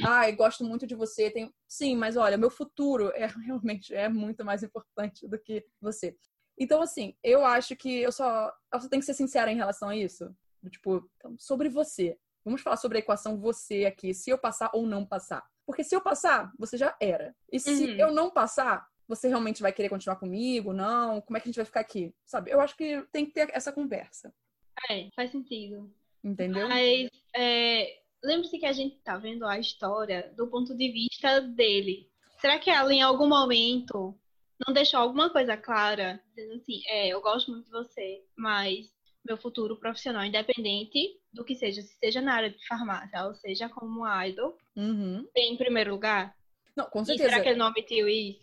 Ai, gosto muito de você. Tenho... Sim, mas olha, meu futuro é realmente é muito mais importante do que você. Então, assim, eu acho que eu só, eu só tenho que ser sincera em relação a isso. Tipo, então, sobre você. Vamos falar sobre a equação você aqui, se eu passar ou não passar. Porque se eu passar, você já era. E se Uhum. eu não passar, você realmente vai querer continuar comigo? Não? Como é que a gente vai ficar aqui? Sabe? Eu acho que tem que ter essa conversa. É, faz sentido. Entendeu? Mas é, lembre-se que a gente tá vendo a história do ponto de vista dele. Será que ela em algum momento não deixou alguma coisa clara? Dizendo assim, é, eu gosto muito de você, mas meu futuro profissional, independente do que seja, se seja na área de farmácia ou seja como idol, Uhum. tem em primeiro lugar? Não, com E certeza. será que ele não omitiu isso?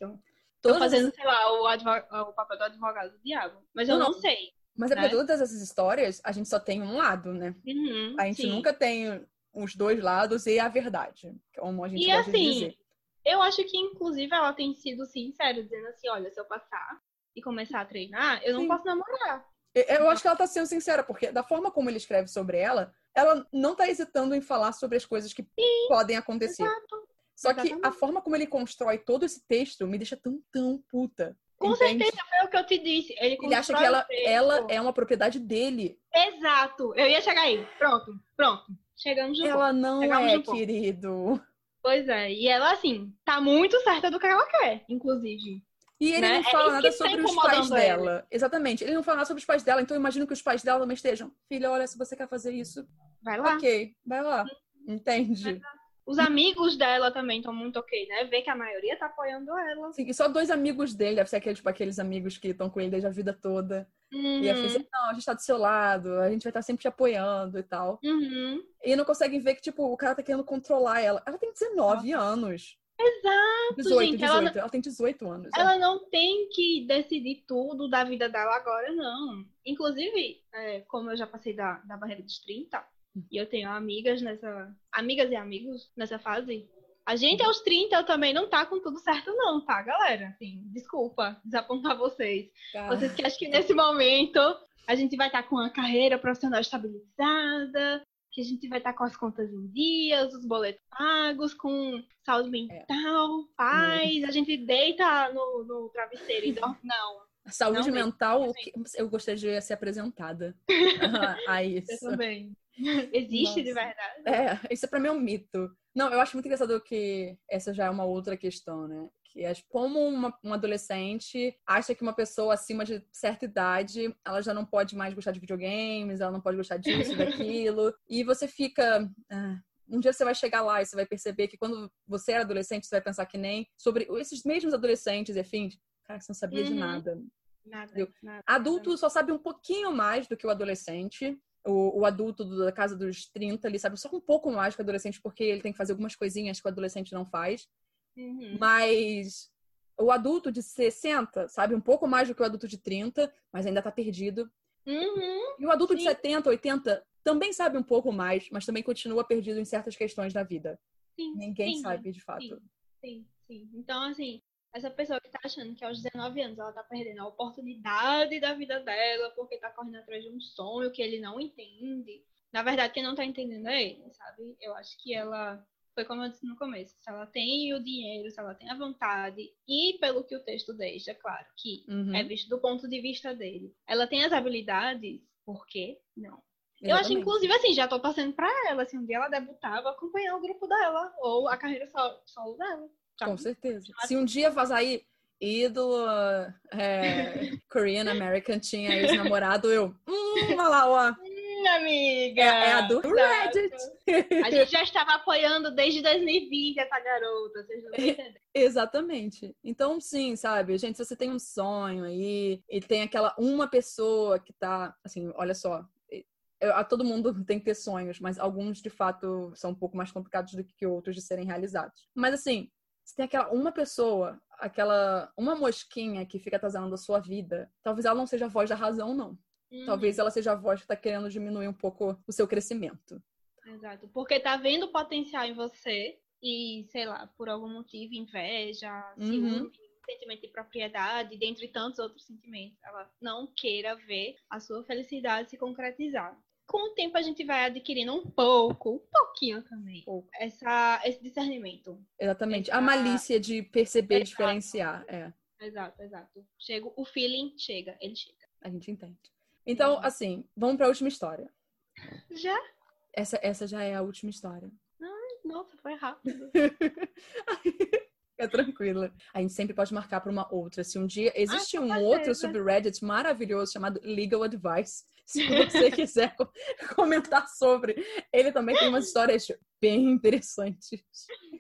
Tô Todas fazendo, as- sei lá, o, advo- o papel do advogado do diabo. Mas eu Não, não, não. sei. Mas é porque né? todas essas histórias, a gente só tem um lado, né? Uhum, A gente sim. nunca tem os dois lados e a verdade, como a gente E gosta assim, dizer. eu acho que inclusive ela tem sido sincera, dizendo assim, olha, se eu passar e começar a treinar, eu não Sim. posso namorar. Eu- acho que ela tá sendo sincera, porque da forma como ele escreve sobre ela, ela não tá hesitando em falar sobre as coisas que podem acontecer. Exato. Só que a exatamente. forma como ele constrói todo esse texto me deixa tão, tão puta. Com entende? certeza, foi o que eu te disse. Ele, Ele acha que ela, ela é uma propriedade dele. Exato. Eu ia chegar aí. Pronto, pronto. Chegamos no ponto. Ela não Chegamos é, querido. Pois é. E ela, assim, tá muito certa do que ela quer, inclusive. E ele Né? não É fala isso nada tá sobre os pais dela. Exatamente. Ele não fala nada sobre os pais dela, então eu imagino que os pais dela também estejam. Filha, olha, se você quer fazer isso, Vai lá. ok, vai lá. Entende? Os amigos dela também estão muito ok, né? Vê que a maioria tá apoiando ela. Sim, e só dois amigos dele, deve ser aqueles, tipo, aqueles amigos que estão com ele desde a vida toda. E a Uhum. Fê não, a gente tá do seu lado, a gente vai estar sempre te apoiando e tal. Uhum. E não conseguem ver que, tipo, o cara tá querendo controlar ela. Ela tem 19 anos. Exato, 18, gente. 18. Ela, Ela, tem 18 anos. é. ela não tem que decidir tudo da vida dela agora, não. Inclusive, é, como eu já passei da, da barreira dos 30, e eu tenho amigas nessa. Amigas e amigos nessa fase. A gente aos 30 também não tá com tudo certo, não, tá, galera? Assim, desculpa desapontar vocês. Cara, Vocês que acham que nesse momento a gente vai estar com a carreira profissional estabilizada, que a gente vai estar com as contas em dias, os boletos pagos, com saúde mental, paz, a gente deita no, no travesseiro e dorme. Não, Saúde não, mental, não que- eu gostaria de ser apresentada a isso. eu também. Existe de Nossa. verdade. É, isso pra mim é um mito. Não, eu acho muito engraçado que essa já é uma outra questão, né? Que é como uma, um adolescente acha que uma pessoa acima de certa idade, ela já não pode mais gostar de videogames, ela não pode gostar disso, daquilo. E você fica. ah, um dia você vai chegar lá e você vai perceber que quando você era adolescente, você vai pensar que nem sobre esses mesmos adolescentes e afins. Cara, você não sabia de Uhum. nada. Nada, Eu- nada. Adulto só sabe um pouquinho mais do que o adolescente. O, o adulto da casa dos 30, ele sabe só um pouco mais que o adolescente, porque ele tem que fazer algumas coisinhas que o adolescente não faz. Uhum. Mas o adulto de 60 sabe um pouco mais do que o adulto de 30, mas ainda tá perdido. Uhum. E o adulto de Sim. 70, 80 também sabe um pouco mais, mas também continua perdido em certas questões da vida. Sim, Ninguém sim, sabe de fato. Sim, sim. Então, assim, essa pessoa que tá achando que aos 19 anos ela tá perdendo a oportunidade da vida dela porque tá correndo atrás de um sonho que ele não entende. Na verdade, quem não tá entendendo é ele, sabe? Eu acho que ela, foi como eu disse no começo, se ela tem o dinheiro, se ela tem a vontade, e pelo que o texto deixa, claro, que Uhum, é visto do ponto de vista dele, ela tem as habilidades, por que não? Eu acho, exatamente. inclusive, assim, já tô torcendo pra ela. Se um dia ela debutar, vou acompanhar o grupo dela. Ou a carreira solo, solo dela. Com sabe? certeza. Se um dia vazar aí, ídolo é, Korean American tinha ex-namorado, eu. Hum, olha lá, ó. Hum, amiga! É, é a do. Reddit. A gente já estava apoiando desde 2020 essa garota, vocês não estão entendendo. Exatamente. Então, sim, sabe? Gente, se você tem um sonho aí e tem aquela uma pessoa que tá, assim, olha só, a todo mundo tem que ter sonhos, mas alguns de fato são um pouco mais complicados do que outros de serem realizados. Mas assim, se tem aquela uma pessoa, aquela uma mosquinha que fica atazanando a sua vida, talvez ela não seja a voz da razão, não. Uhum. Talvez ela seja a voz que está querendo diminuir um pouco o seu crescimento. Exato. Porque tá vendo potencial em você e, sei lá, por algum motivo, inveja, ciúme, uhum. sentimento de propriedade, dentre tantos outros sentimentos, ela não queira ver a sua felicidade se concretizar. Com o tempo a gente vai adquirindo um pouco, um pouquinho também. Essa, esse discernimento. Exatamente. Essa... A malícia de perceber e diferenciar. É. Exato, exato. Chega, o feeling chega, ele chega. A gente entende. Então, uhum. assim, vamos para a última história. Já? Essa, essa já é a última história. Ai, nossa, foi rápido. É tranquila. A gente sempre pode marcar para uma outra. Se um dia existe ah, um outro subreddit maravilhoso chamado Legal Advice, se você quiser comentar sobre, ele também tem umas histórias bem interessantes.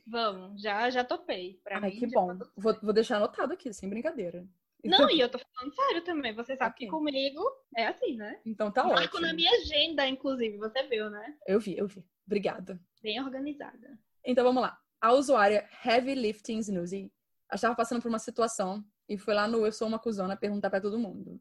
Vamos, já já topei. Pra Ai, mim, que bom. Tá vou, vou deixar anotado aqui, sem brincadeira. Não, e eu tô falando sério também. Você sabe okay. que comigo é assim, né? Então tá Marco ótimo. na minha agenda, inclusive. Você viu, né? Eu vi, eu vi. Obrigada. Bem organizada. Então vamos lá. A usuária Heavy Lifting Snoozy estava passando por uma situação e foi lá no Eu Sou Uma Cusona perguntar para todo mundo.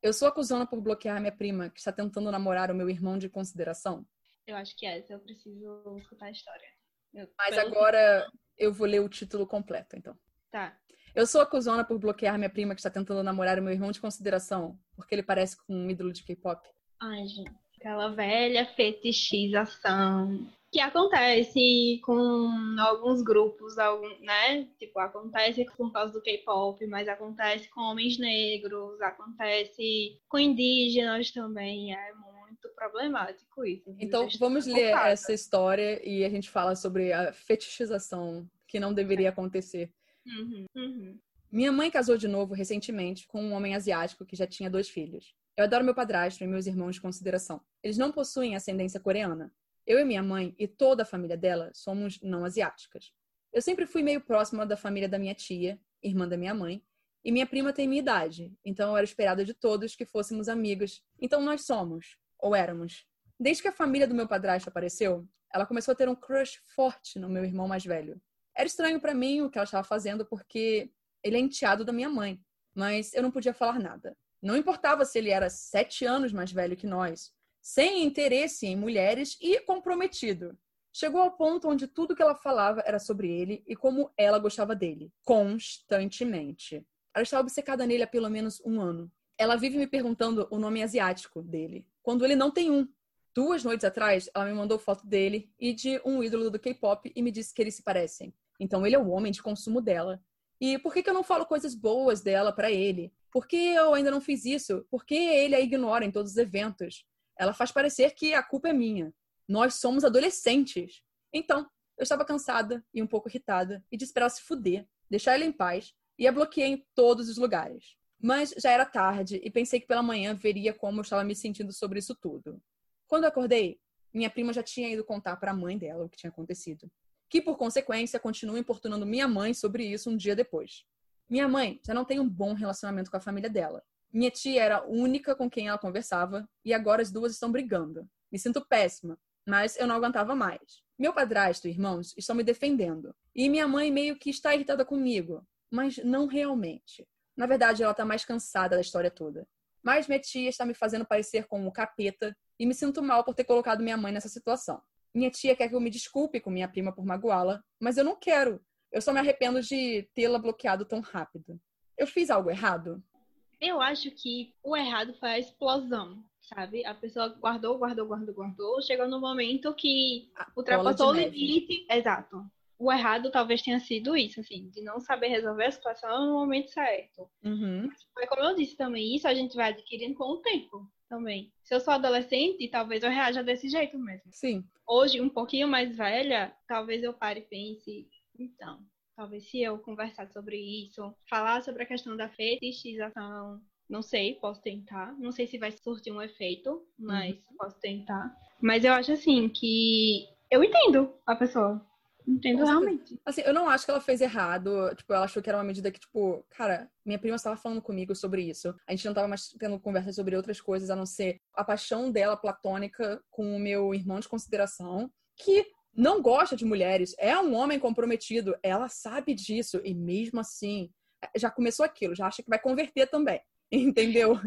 Eu sou acusona por bloquear minha prima que está tentando namorar o meu irmão de consideração? Eu acho que é. Eu preciso escutar a história. Eu, Mas agora eu vou ler o título completo, então. Tá. Eu sou acusona por bloquear minha prima que está tentando namorar o meu irmão de consideração, porque ele parece com um ídolo de K-pop. Ai, gente. Aquela velha fetichização que acontece com alguns grupos, algum, né? Tipo, acontece por causa do K-pop, mas acontece com homens negros, acontece com indígenas também. É muito problemático isso. Então, vamos ler essa história e a gente fala sobre a fetichização que não deveria acontecer. Uhum, uhum. Minha mãe casou de novo recentemente com um homem asiático que já tinha dois filhos. Eu adoro meu padrasto e meus irmãos de consideração. Eles não possuem ascendência coreana. Eu e minha mãe e toda a família dela somos não asiáticas. Eu sempre fui meio próxima da família da minha tia, irmã da minha mãe, e minha prima tem minha idade, então eu era esperada de todos que fôssemos amigos. Então nós somos, ou éramos. Desde que a família do meu padrasto apareceu, ela começou a ter um crush forte no meu irmão mais velho. Era estranho para mim o que ela estava fazendo porque ele é enteado da minha mãe, mas eu não podia falar nada. Não importava se ele era sete anos mais velho que nós, sem interesse em mulheres e comprometido. Chegou ao ponto onde tudo que ela falava era sobre ele e como ela gostava dele, constantemente. Ela estava obcecada nele há pelo menos um ano. Ela vive me perguntando o nome asiático dele, quando ele não tem um. Duas noites atrás, ela me mandou foto dele e de um ídolo do K-pop e me disse que eles se parecem. Então ele é o homem de consumo dela. E por que, que eu não falo coisas boas dela para ele? Por que eu ainda não fiz isso? Por que ele a ignora em todos os eventos? Ela faz parecer que a culpa é minha. Nós somos adolescentes. Então, eu estava cansada e um pouco irritada e disse para ela se fuder, deixar ele em paz e a bloqueei em todos os lugares. Mas já era tarde e pensei que pela manhã veria como eu estava me sentindo sobre isso tudo. Quando acordei, minha prima já tinha ido contar para a mãe dela o que tinha acontecido que por consequência continua importunando minha mãe sobre isso um dia depois. Minha mãe já não tem um bom relacionamento com a família dela. Minha tia era a única com quem ela conversava e agora as duas estão brigando. Me sinto péssima, mas eu não aguentava mais. Meu padrasto e irmãos estão me defendendo e minha mãe meio que está irritada comigo, mas não realmente. Na verdade, ela está mais cansada da história toda. Mas minha tia está me fazendo parecer como um capeta e me sinto mal por ter colocado minha mãe nessa situação. Minha tia quer que eu me desculpe com minha prima por magoá-la, mas eu não quero. Eu só me arrependo de tê-la bloqueado tão rápido. Eu fiz algo errado? Eu acho que o errado foi a explosão, sabe? A pessoa guardou, guardou, guardou, guardou. Chegou no momento que ultrapassou o limite. Exato. O errado talvez tenha sido isso, assim, de não saber resolver a situação no momento certo. Uhum. Mas como eu disse também, isso a gente vai adquirindo com o tempo também. Se eu sou adolescente, talvez eu reaja desse jeito mesmo. Sim. Hoje, um pouquinho mais velha, talvez eu pare e pense, então, talvez se eu conversar sobre isso, falar sobre a questão da fetichização, não sei, posso tentar. Não sei se vai surtir um efeito, mas uhum. posso tentar. Mas eu acho assim que eu entendo a pessoa. Entendo realmente. Assim, eu não acho que ela fez errado. Tipo, ela achou que era uma medida que, tipo, cara, minha prima estava falando comigo sobre isso. A gente não estava mais tendo conversa sobre outras coisas, a não ser a paixão dela platônica com o meu irmão de consideração, que não gosta de mulheres, é um homem comprometido. Ela sabe disso. E mesmo assim, já começou aquilo, já acha que vai converter também. Entendeu?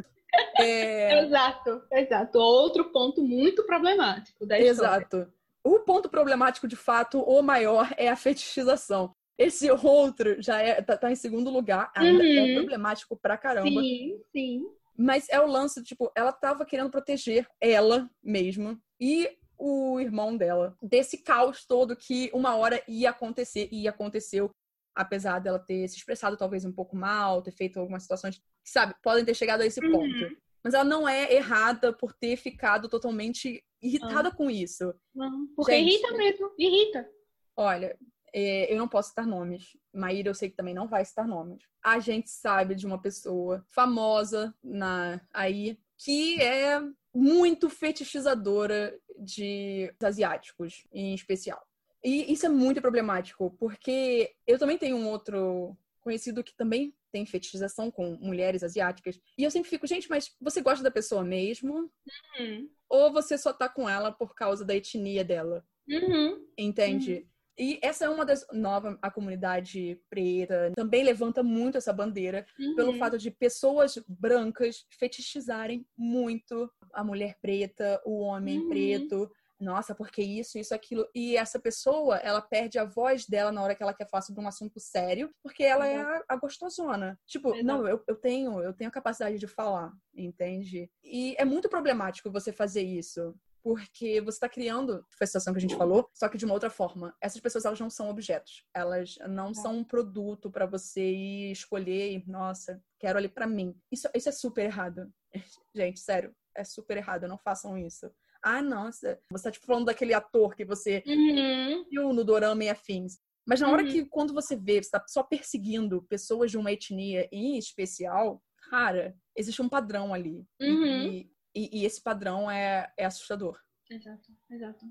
É... exato, exato. Outro ponto muito problemático da história. Exato. O ponto problemático, de fato, o maior é a fetichização. Esse outro já é, tá, tá em segundo lugar, ainda é uhum. é problemático pra caramba. Sim, sim. Mas é o lance, tipo, ela tava querendo proteger ela mesma e o irmão dela desse caos todo que uma hora ia acontecer e aconteceu, apesar dela ter se expressado talvez um pouco mal, ter feito algumas situações que, sabe, podem ter chegado a esse uhum. ponto. Mas ela não é errada por ter ficado totalmente irritada com isso. Não, porque Gente, irrita mesmo, irrita. Olha, é, eu não posso citar nomes. Maíra, eu sei que também não vai citar nomes. A gente sabe de uma pessoa famosa na aí que é muito fetichizadora de asiáticos, em especial. E isso é muito problemático, porque eu também tenho um outro conhecido que também tem fetichização com mulheres asiáticas. E eu sempre fico, gente, mas você gosta da pessoa mesmo? Uhum. Ou você só tá com ela por causa da etnia dela? Uhum. Entende? Uhum. E essa é uma das nova a comunidade preta também levanta muito essa bandeira uhum. pelo fato de pessoas brancas fetichizarem muito a mulher preta, o homem uhum. preto, nossa, porque isso, isso, aquilo. E essa pessoa, ela perde a voz dela na hora que ela quer falar sobre um assunto sério, porque ela é a, a gostosona. Tipo, Exato. não, eu, eu tenho, eu tenho a capacidade de falar, entende? E é muito problemático você fazer isso porque você está criando, foi a situação que a gente falou, só que de uma outra forma. Essas pessoas elas não são objetos, elas não é. são um produto para você ir escolher e, nossa, quero ali para mim. Isso, isso é super errado. Gente, sério, é super errado, não façam isso. Ah, nossa, você tá tipo, falando daquele ator que você uhum. viu no Dorama e afins. Mas na hora uhum. que, quando você vê, você tá só perseguindo pessoas de uma etnia em especial, cara, existe um padrão ali. Uhum. E, e, e, esse padrão é, é assustador. Exato, exato.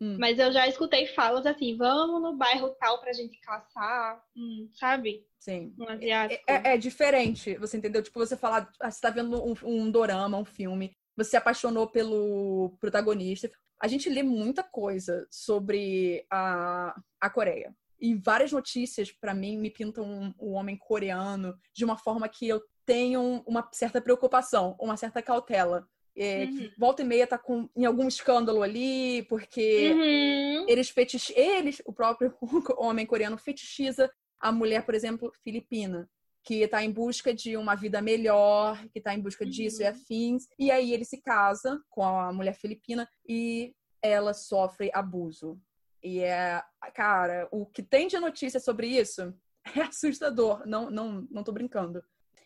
Hum. Mas eu já escutei falas assim, vamos no bairro tal pra gente caçar, hum, sabe? Sim. Um asiático. É, é, é, diferente, você entendeu? Tipo, você falar, ah, você tá vendo um, um dorama, um filme, você se apaixonou pelo protagonista. A gente lê muita coisa sobre a, a Coreia. E várias notícias, para mim, me pintam um, um, homem coreano de uma forma que eu tenho uma certa preocupação, uma certa cautela. É, uhum. volta e meia tá com, em algum escândalo ali, porque uhum. eles fetich... eles, o próprio homem coreano, fetichiza a mulher, por exemplo, filipina que está em busca de uma vida melhor, que está em busca disso uhum. e afins. E aí ele se casa com a mulher filipina e ela sofre abuso. E é, cara, o que tem de notícia sobre isso é assustador. Não, não, não tô brincando.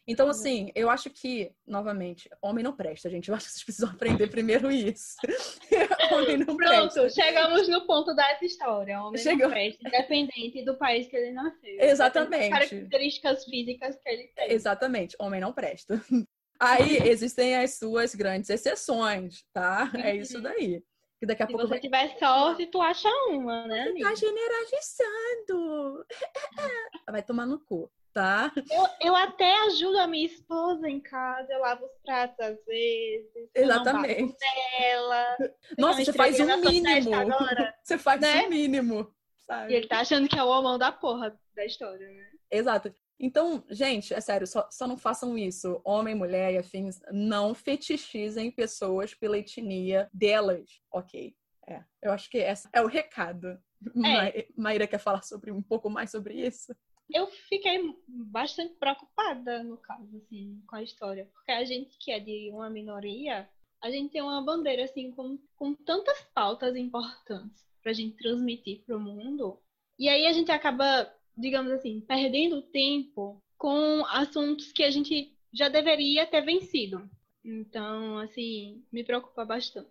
Então, uhum. assim, eu acho que, novamente, homem não presta, gente. Eu acho que vocês precisam aprender primeiro isso. homem não Pronto, presta. chegamos no ponto dessa história. Homem Chegou. não presta, independente do país que ele nasceu. Exatamente. Características físicas que ele tem. Exatamente, homem não presta. Aí existem as suas grandes exceções, tá? É isso daí. Que daqui a Se pouco. Se você vai... tiver sorte, tu acha uma, né? Amiga? Tá generalizando. Vai tomar no cu tá? Eu, eu até ajudo a minha esposa em casa, eu lavo os pratos às vezes. Exatamente. Dela. Nossa, você faz um mínimo. Você faz né? um mínimo. Sabe? E ele tá achando que é o homão da porra da história, né? Exato. Então, gente, é sério, só, só não façam isso. Homem, mulher e afins, não fetichizem pessoas pela etnia delas, ok? É, eu acho que esse é o recado. É. Maíra quer falar sobre um pouco mais sobre isso? Eu fiquei bastante preocupada, no caso, assim, com a história. Porque a gente que é de uma minoria, a gente tem uma bandeira, assim, com, com tantas pautas importantes pra gente transmitir pro mundo. E aí a gente acaba, digamos assim, perdendo tempo com assuntos que a gente já deveria ter vencido. Então, assim, me preocupa bastante.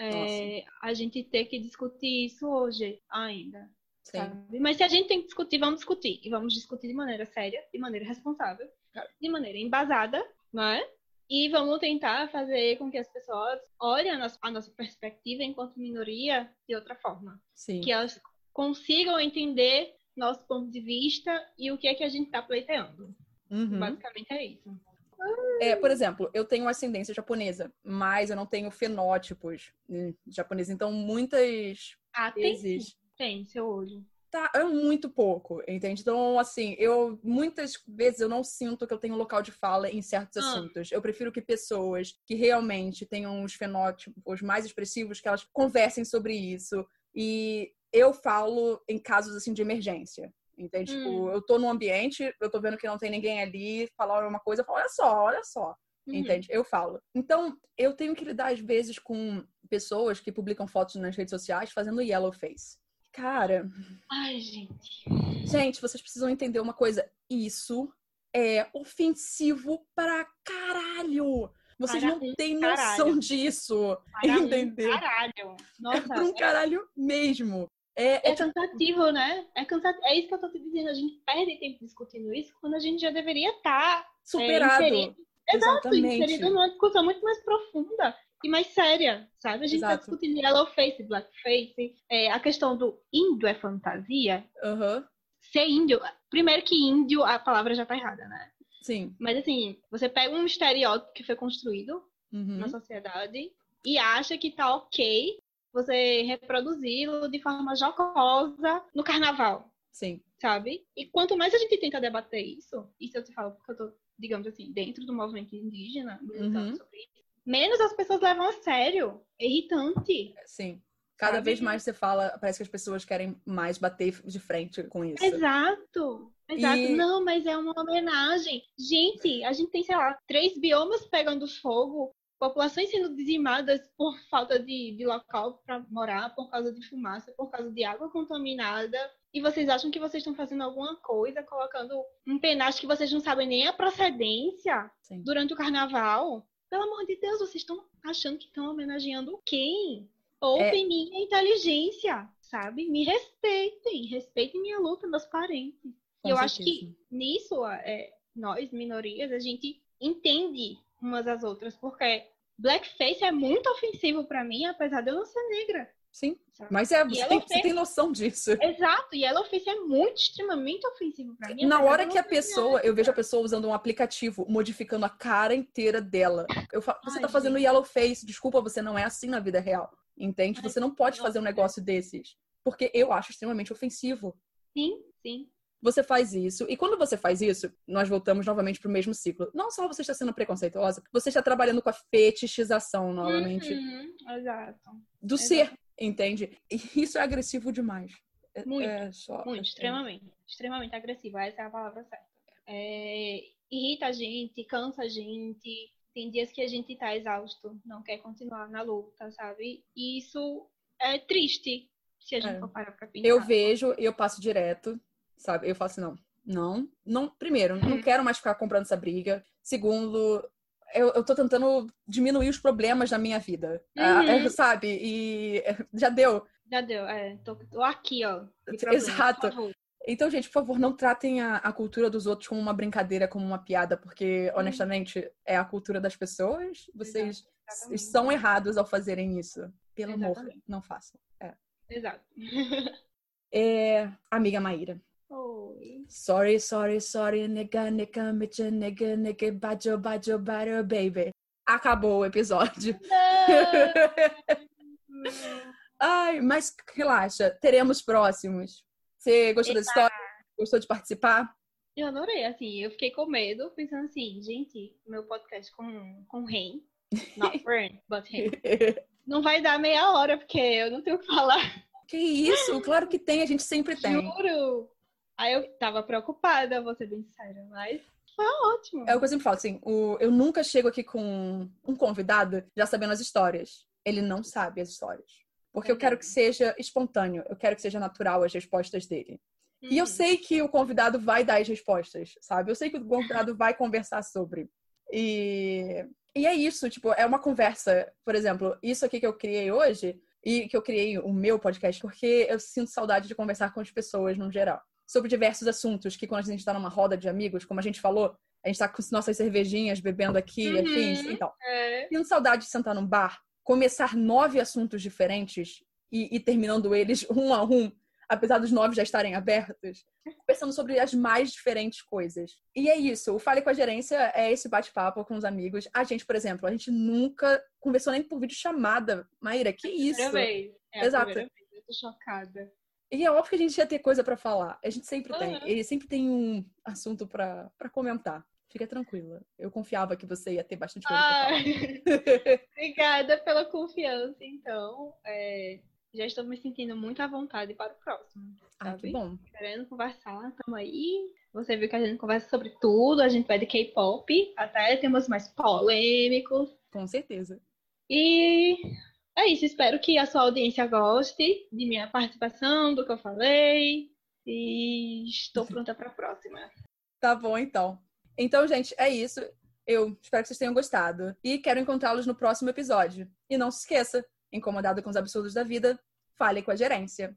É, a gente ter que discutir isso hoje ainda. Mas se a gente tem que discutir, vamos discutir. E vamos discutir de maneira séria, de maneira responsável, de maneira embasada, não é? E vamos tentar fazer com que as pessoas olhem a nossa, a nossa perspectiva enquanto minoria de outra forma. Sim. Que elas consigam entender nosso ponto de vista e o que é que a gente está pleiteando. Uhum. Basicamente é isso. É, por exemplo, eu tenho ascendência japonesa, mas eu não tenho fenótipos hum, japoneses. Então, muitas ah, vezes... Tem, tem, seu olho. Tá, é muito pouco, entende? Então, assim, eu muitas vezes eu não sinto que eu tenho local de fala em certos ah. assuntos. Eu prefiro que pessoas que realmente tenham os fenótipos mais expressivos, que elas conversem sobre isso. E eu falo em casos assim de emergência. Entende? Tipo, hum. Tipo, eu tô num ambiente, eu tô vendo que não tem ninguém ali, falar uma coisa, eu falo, olha só, olha só. Uhum. Entende? Eu falo. Então, eu tenho que lidar às vezes com pessoas que publicam fotos nas redes sociais fazendo yellow face. Cara. Ai, gente. Gente, vocês precisam entender uma coisa. Isso é ofensivo pra caralho. Vocês para não têm noção caralho. disso. Para entendeu? Caralho. Nossa, é pra um caralho mesmo. É, é, é cansativo, né? É, cansativo. é isso que eu tô te dizendo. A gente perde tempo discutindo isso quando a gente já deveria estar tá, é, superado. É, inserido. Exato, inserido numa discussão muito mais profunda e mais séria, sabe? A gente tá Exato. tá discutindo yellow face, black face, é, a questão do índio é fantasia. Uhum. Ser índio, primeiro que índio, a palavra já tá errada, né? Sim. Mas assim, você pega um estereótipo que foi construído uhum. na sociedade e acha que tá ok você reproduzi-lo de forma jocosa no carnaval. Sim. Sabe? E quanto mais a gente tenta debater isso, isso eu te falo porque eu tô, digamos assim, dentro do movimento indígena, uhum. sobre isso, menos as pessoas levam a sério. É irritante. Sim. Cada vez mais você fala, parece que as pessoas querem mais bater de frente com isso. Exato. Exato. E... Não, mas é uma homenagem. Gente, a gente tem, sei lá, três biomas pegando fogo, populações sendo dizimadas por falta de, de local para morar, por causa de fumaça, por causa de água contaminada. E vocês acham que vocês estão fazendo alguma coisa, colocando um penacho que vocês não sabem nem a procedência Sim. durante o carnaval? Pelo amor de Deus, vocês estão achando que estão homenageando quem? Poupem é... minha inteligência, sabe? Me respeitem, respeitem minha luta, meus parentes. Com eu certeza. acho que nisso, é, nós, minorias, a gente entende umas às outras, porque blackface é muito ofensivo para mim, apesar de eu não ser negra. Sim, sabe? mas é, você tem, você tem, noção disso. Exato, e yellowface é muito, extremamente ofensivo pra mim. Na hora que a pessoa, eu vejo a pessoa usando um aplicativo, modificando a cara inteira dela. Eu falo, você Ai, tá fazendo yellowface, desculpa, você não é assim na vida real. Entende? Você não pode fazer um negócio desses. Porque eu acho extremamente ofensivo. Sim, sim você faz isso. E quando você faz isso, nós voltamos novamente para o mesmo ciclo. Não só você está sendo preconceituosa, você está trabalhando com a fetichização novamente. Uhum, exato. Do exato. ser, entende? E isso é agressivo demais. É, muito, é só, muito, é... extremamente. Extremamente agressivo, essa é a palavra certa. É, irrita a gente, cansa a gente. Tem dias que a gente está exausto, não quer continuar na luta, sabe? E isso é triste, se a gente é. for parar pra pensar. Eu vejo e eu passo direto sabe? Eu falo assim, não, não, não. Primeiro, não uhum. quero mais ficar comprando essa briga. Segundo, eu, eu tô tentando diminuir os problemas da minha vida, ah, uhum. é, sabe? E já deu. Já deu, é. Tô, tô aqui, ó. Exato. Então, gente, por favor, não tratem a, a, cultura dos outros como uma brincadeira, como uma piada, porque, uhum. honestamente, é a cultura das pessoas. Vocês Exatamente. são errados ao fazerem isso. Pelo Exatamente. amor, não façam. É. Exato. é, amiga Maíra, Oi. Sorry, sorry, sorry, nigga, nigga, mitcha, nigga, nigga, bajo, bajo, bajo, baby. Acabou o episódio. Ai, mas relaxa, teremos próximos. Você gostou Eita. da história? Gostou de participar? Eu adorei, assim, eu fiquei com medo, pensando assim, gente, meu podcast com, com Ren, not friend, but Ren, não vai dar meia hora, porque eu não tenho o que falar. Que isso? Claro que tem, a gente sempre tem. Juro! Aí eu tava preocupada, vou ser bem séria, mas foi ótimo. É o que eu sempre falo, assim, o, eu nunca chego aqui com um convidado já sabendo as histórias. Ele não sabe as histórias. Porque é eu quero que seja espontâneo, eu quero que seja natural as respostas dele. Hum. E eu hum. sei que o convidado vai dar as respostas, sabe? Eu sei que o convidado vai conversar sobre. E, e é isso, tipo, é uma conversa. Por exemplo, isso aqui que eu criei hoje, e que eu criei o meu podcast, porque eu sinto saudade de conversar com as pessoas no geral sobre diversos assuntos, que quando a gente está numa roda de amigos, como a gente falou, a gente está com nossas cervejinhas bebendo aqui, uhum, afins, então. É. Tendo saudade de sentar num bar, começar nove assuntos diferentes e, e terminando eles um a um, apesar dos nove já estarem abertos, conversando sobre as mais diferentes coisas. E é isso, o Fale com a Gerência é esse bate-papo com os amigos. A gente, por exemplo, a gente nunca conversou nem por vídeo chamada. Maíra, que isso? Primeira vez. É Exato. Vez. Eu tô chocada. E é óbvio que a gente ia ter coisa para falar. A gente sempre uhum. tem. Ele sempre tem um assunto para comentar. Fica tranquila. Eu confiava que você ia ter bastante coisa ah, pra falar. Obrigada pela confiança, então. É, já estou me sentindo muito à vontade para o próximo. Ah, que bom. Querendo conversar, estamos aí. Você viu que a gente conversa sobre tudo, a gente vai de K-pop, até temos mais polêmicos. Com certeza. E é isso, espero que a sua audiência goste de minha participação, do que eu falei. E estou pronta para a próxima. Tá bom, então. Então, gente, é isso. Eu espero que vocês tenham gostado. E quero encontrá-los no próximo episódio. E não se esqueça, incomodado com os absurdos da vida, fale com a gerência.